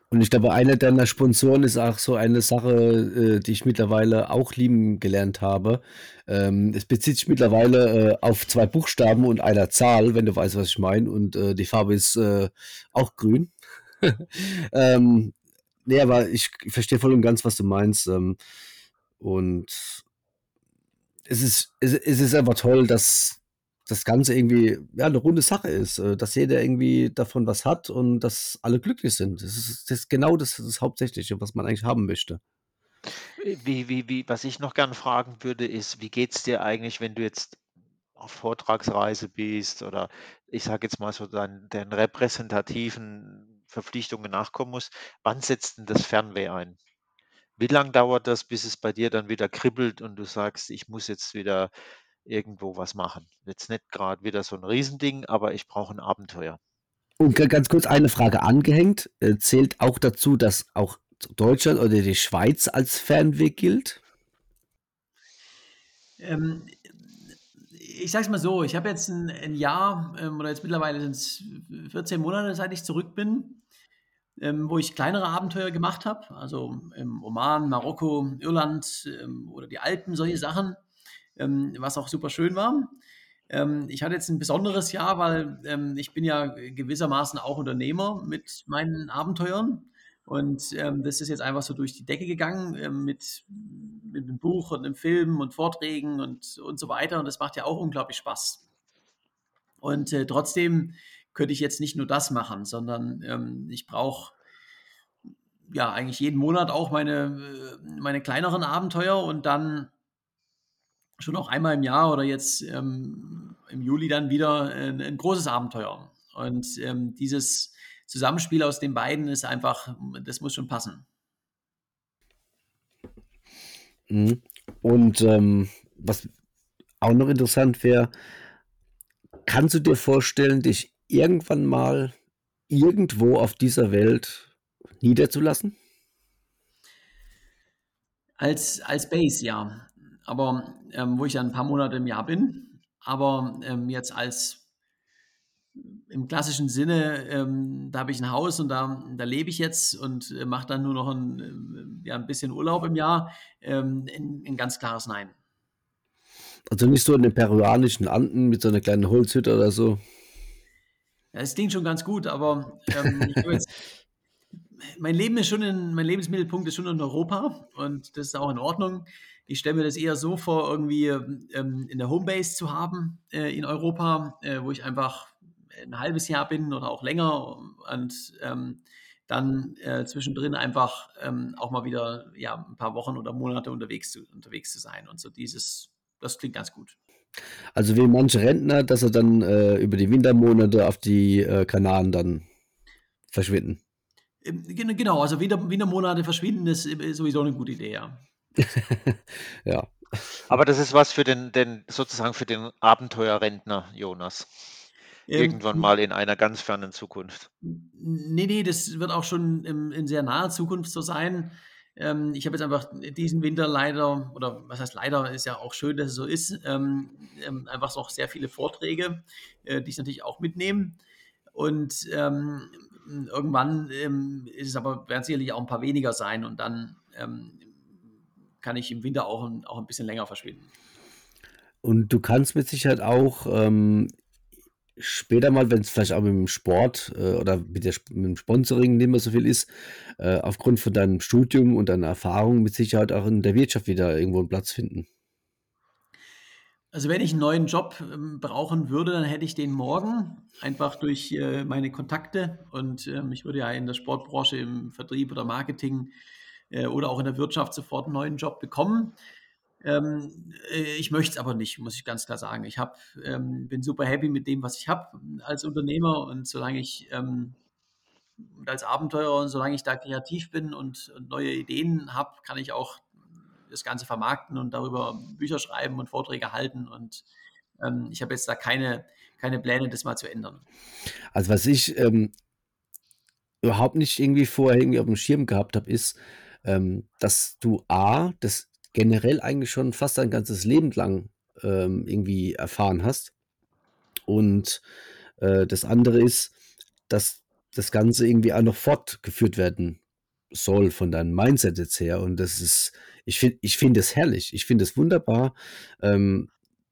Und ich glaube, einer deiner Sponsoren ist auch so eine Sache, äh, die ich mittlerweile auch lieben gelernt habe. Ähm, es bezieht sich mittlerweile äh, auf zwei Buchstaben und einer Zahl, wenn du weißt, was ich meine. Und äh, die Farbe ist äh, auch grün. ähm, nee, aber ich, verstehe voll und ganz, was du meinst. Ähm, und es ist, es, es ist einfach toll, dass das Ganze irgendwie ja, eine runde Sache ist, äh, dass jeder irgendwie davon was hat und dass alle glücklich sind. Das ist, das ist genau das, das Hauptsächliche, was man eigentlich haben möchte. Wie, wie, wie, was ich noch gerne fragen würde, ist, wie geht es dir eigentlich, wenn du jetzt auf Vortragsreise bist oder ich sage jetzt mal so deinen, den repräsentativen Verpflichtungen nachkommen musst, wann setzt denn das Fernweh ein? Wie lange dauert das, bis es bei dir dann wieder kribbelt und du sagst, ich muss jetzt wieder irgendwo was machen? Jetzt nicht gerade wieder so ein Riesending, aber ich brauche ein Abenteuer. Und ganz kurz eine Frage angehängt. Äh, zählt auch dazu, dass auch Deutschland oder die Schweiz als Fernweg gilt? Ähm, ich sage es mal so, ich habe jetzt ein, ein Jahr ähm, oder jetzt mittlerweile sind es 14 Monate, seit ich zurück bin ähm, wo ich kleinere Abenteuer gemacht habe, also im Oman, Marokko, Irland ähm, oder die Alpen, solche Sachen, ähm, was auch super schön war. Ähm, ich hatte jetzt ein besonderes Jahr, weil ähm, ich bin ja gewissermaßen auch Unternehmer mit meinen Abenteuern. Und ähm, das ist jetzt einfach so durch die Decke gegangen mit, mit einem Buch und einem Film und Vorträgen und, und so weiter. Und das macht ja auch unglaublich Spaß. Und äh, trotzdem könnte ich jetzt nicht nur das machen, sondern ähm, ich brauche ja eigentlich jeden Monat auch meine, äh, meine kleineren Abenteuer und dann schon auch einmal im Jahr oder jetzt ähm, im Juli dann wieder ein, ein großes Abenteuer. Und ähm, dieses Zusammenspiel aus den beiden ist einfach, das muss schon passen. Mhm. Und ähm, was auch noch interessant wäre, kannst du dir vorstellen, dich irgendwann mal irgendwo auf dieser Welt niederzulassen? Als, als Base, ja. Aber ähm, wo ich dann ein paar Monate im Jahr bin. Aber ähm, jetzt als im klassischen Sinne, ähm, da habe ich ein Haus und da, da lebe ich jetzt und äh, mache dann nur noch ein, äh, ja, ein bisschen Urlaub im Jahr. Ähm, ein, ein ganz klares Nein. Also nicht so in den peruanischen Anden mit so einer kleinen Holzhütte oder so. Ja, es klingt schon ganz gut, aber ähm, jetzt, mein Leben ist schon in, mein Lebensmittelpunkt ist schon in Europa und das ist auch in Ordnung. Ich stelle mir das eher so vor, irgendwie ähm, in der Homebase zu haben äh, in Europa, äh, wo ich einfach ein halbes Jahr bin oder auch länger und ähm, dann äh, zwischendrin einfach ähm, auch mal wieder ja, ein paar Wochen oder Monate unterwegs zu, unterwegs zu sein. Und so dieses, das klingt ganz gut. Also wie manche Rentner, dass sie dann äh, über die Wintermonate auf die äh, Kanaren dann verschwinden. Ähm, genau, also Winter, Wintermonate verschwinden ist sowieso eine gute Idee, ja. ja. Aber das ist was für den, den sozusagen für den Abenteuerrentner, Jonas. Ähm, Irgendwann mal in einer ganz fernen Zukunft. Nee, nee, das wird auch schon in, in sehr naher Zukunft so sein. Ähm, ich habe jetzt einfach diesen Winter leider, oder was heißt leider, ist ja auch schön, dass es so ist, ähm, ähm, einfach noch sehr viele Vorträge, äh, die ich natürlich auch mitnehme. Und ähm, irgendwann ähm, ist es aber, werden sicherlich auch ein paar weniger sein und dann kann ich im Winter auch, auch ein bisschen länger verschwinden. Und du kannst mit Sicherheit auch ähm, später mal, wenn es vielleicht auch mit dem Sport äh, oder mit, der, mit dem Sponsoring nicht mehr so viel ist, äh, aufgrund von deinem Studium und deiner Erfahrung mit Sicherheit auch in der Wirtschaft wieder irgendwo einen Platz finden. Also wenn ich einen neuen Job ähm, brauchen würde, dann hätte ich den morgen, einfach durch äh, meine Kontakte. Und ähm, ich würde ja in der Sportbranche im Vertrieb oder Marketing äh, oder auch in der Wirtschaft sofort einen neuen Job bekommen. Ähm, äh, ich möchte es aber nicht, muss ich ganz klar sagen. Ich hab, ähm, bin super happy mit dem, was ich habe als Unternehmer und solange ich ähm, als Abenteurer und solange ich da kreativ bin und, und neue Ideen habe, kann ich auch das Ganze vermarkten und darüber Bücher schreiben und Vorträge halten. Und ähm, ich habe jetzt da keine, keine Pläne, das mal zu ändern. Also was ich ähm, überhaupt nicht irgendwie vorher irgendwie auf dem Schirm gehabt habe, ist, ähm, dass du A, das generell eigentlich schon fast dein ganzes Leben lang ähm, irgendwie erfahren hast. Und äh, das andere ist, dass das Ganze irgendwie auch noch fortgeführt werden soll von deinem Mindset jetzt her. Und das ist, ich finde, ich finde es herrlich. Ich finde es wunderbar. Ähm,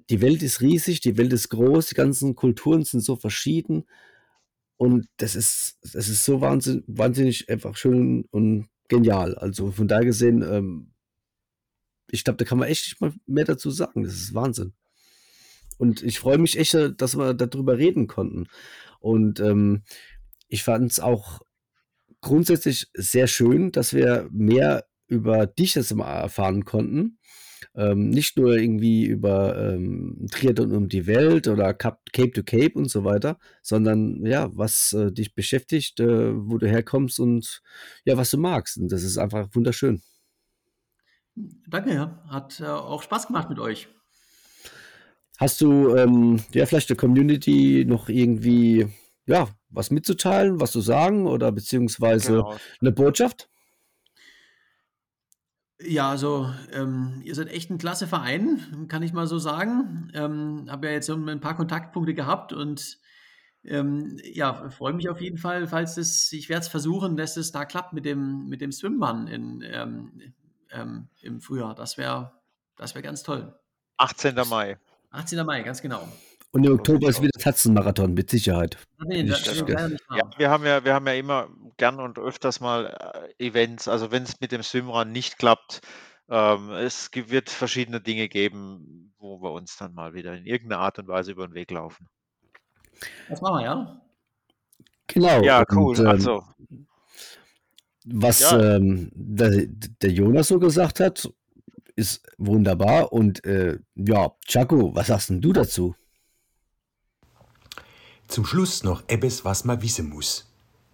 die Welt ist riesig, die Welt ist groß, die ganzen Kulturen sind so verschieden. Und das ist, das ist so wahnsinnig, wahnsinnig einfach schön und genial. Also von daher gesehen, ähm, ich glaube, da kann man echt nicht mal mehr dazu sagen. Das ist Wahnsinn. Und ich freue mich echt, dass wir darüber reden konnten. Und ähm, ich fand es auch grundsätzlich sehr schön, dass wir mehr über dich jetzt mal erfahren konnten. Ähm, nicht nur irgendwie über ähm, Triathlon um die Welt oder Cape to Cape und so weiter, sondern ja, was äh, dich beschäftigt, äh, wo du herkommst und ja, was du magst. Und das ist einfach wunderschön. Danke, ja. Hat äh, auch Spaß gemacht mit euch. Hast du ähm, ja vielleicht der Community noch irgendwie ja was mitzuteilen, was zu sagen oder beziehungsweise genau. eine Botschaft? Ja, also ähm, ihr seid echt ein klasse Verein, kann ich mal so sagen. Ähm, Habe ja jetzt ein paar Kontaktpunkte gehabt und ähm, ja, freue mich auf jeden Fall, falls es, ich werde es versuchen, dass es da klappt mit dem, mit dem Swimmann in, ähm, ähm, im Frühjahr. Das wäre das wär ganz toll. 18. Mai. 18. Mai, ganz genau. Und im Oktober ist wieder Tatzenmarathon, mit Sicherheit. Nee, das, das ja, wir, haben ja, wir haben ja immer gern und öfters mal äh, Events. Also wenn es mit dem Swimrun nicht klappt, ähm, es wird verschiedene Dinge geben, wo wir uns dann mal wieder in irgendeiner Art und Weise über den Weg laufen. Das machen wir, ja. Genau. Ja, cool. Und, ähm, also. Was ja. ähm, der, der, Jonas so gesagt hat, ist wunderbar. Und äh, ja, Chaco, was sagst denn du dazu? Zum Schluss noch etwas, was man wissen muss.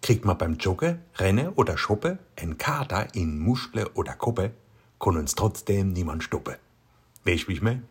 Kriegt man beim Joggen, Rennen oder Shoppen ein Kater in Muschel oder Koppe, kann uns trotzdem niemand stoppen. Weißt du, wie ich mein?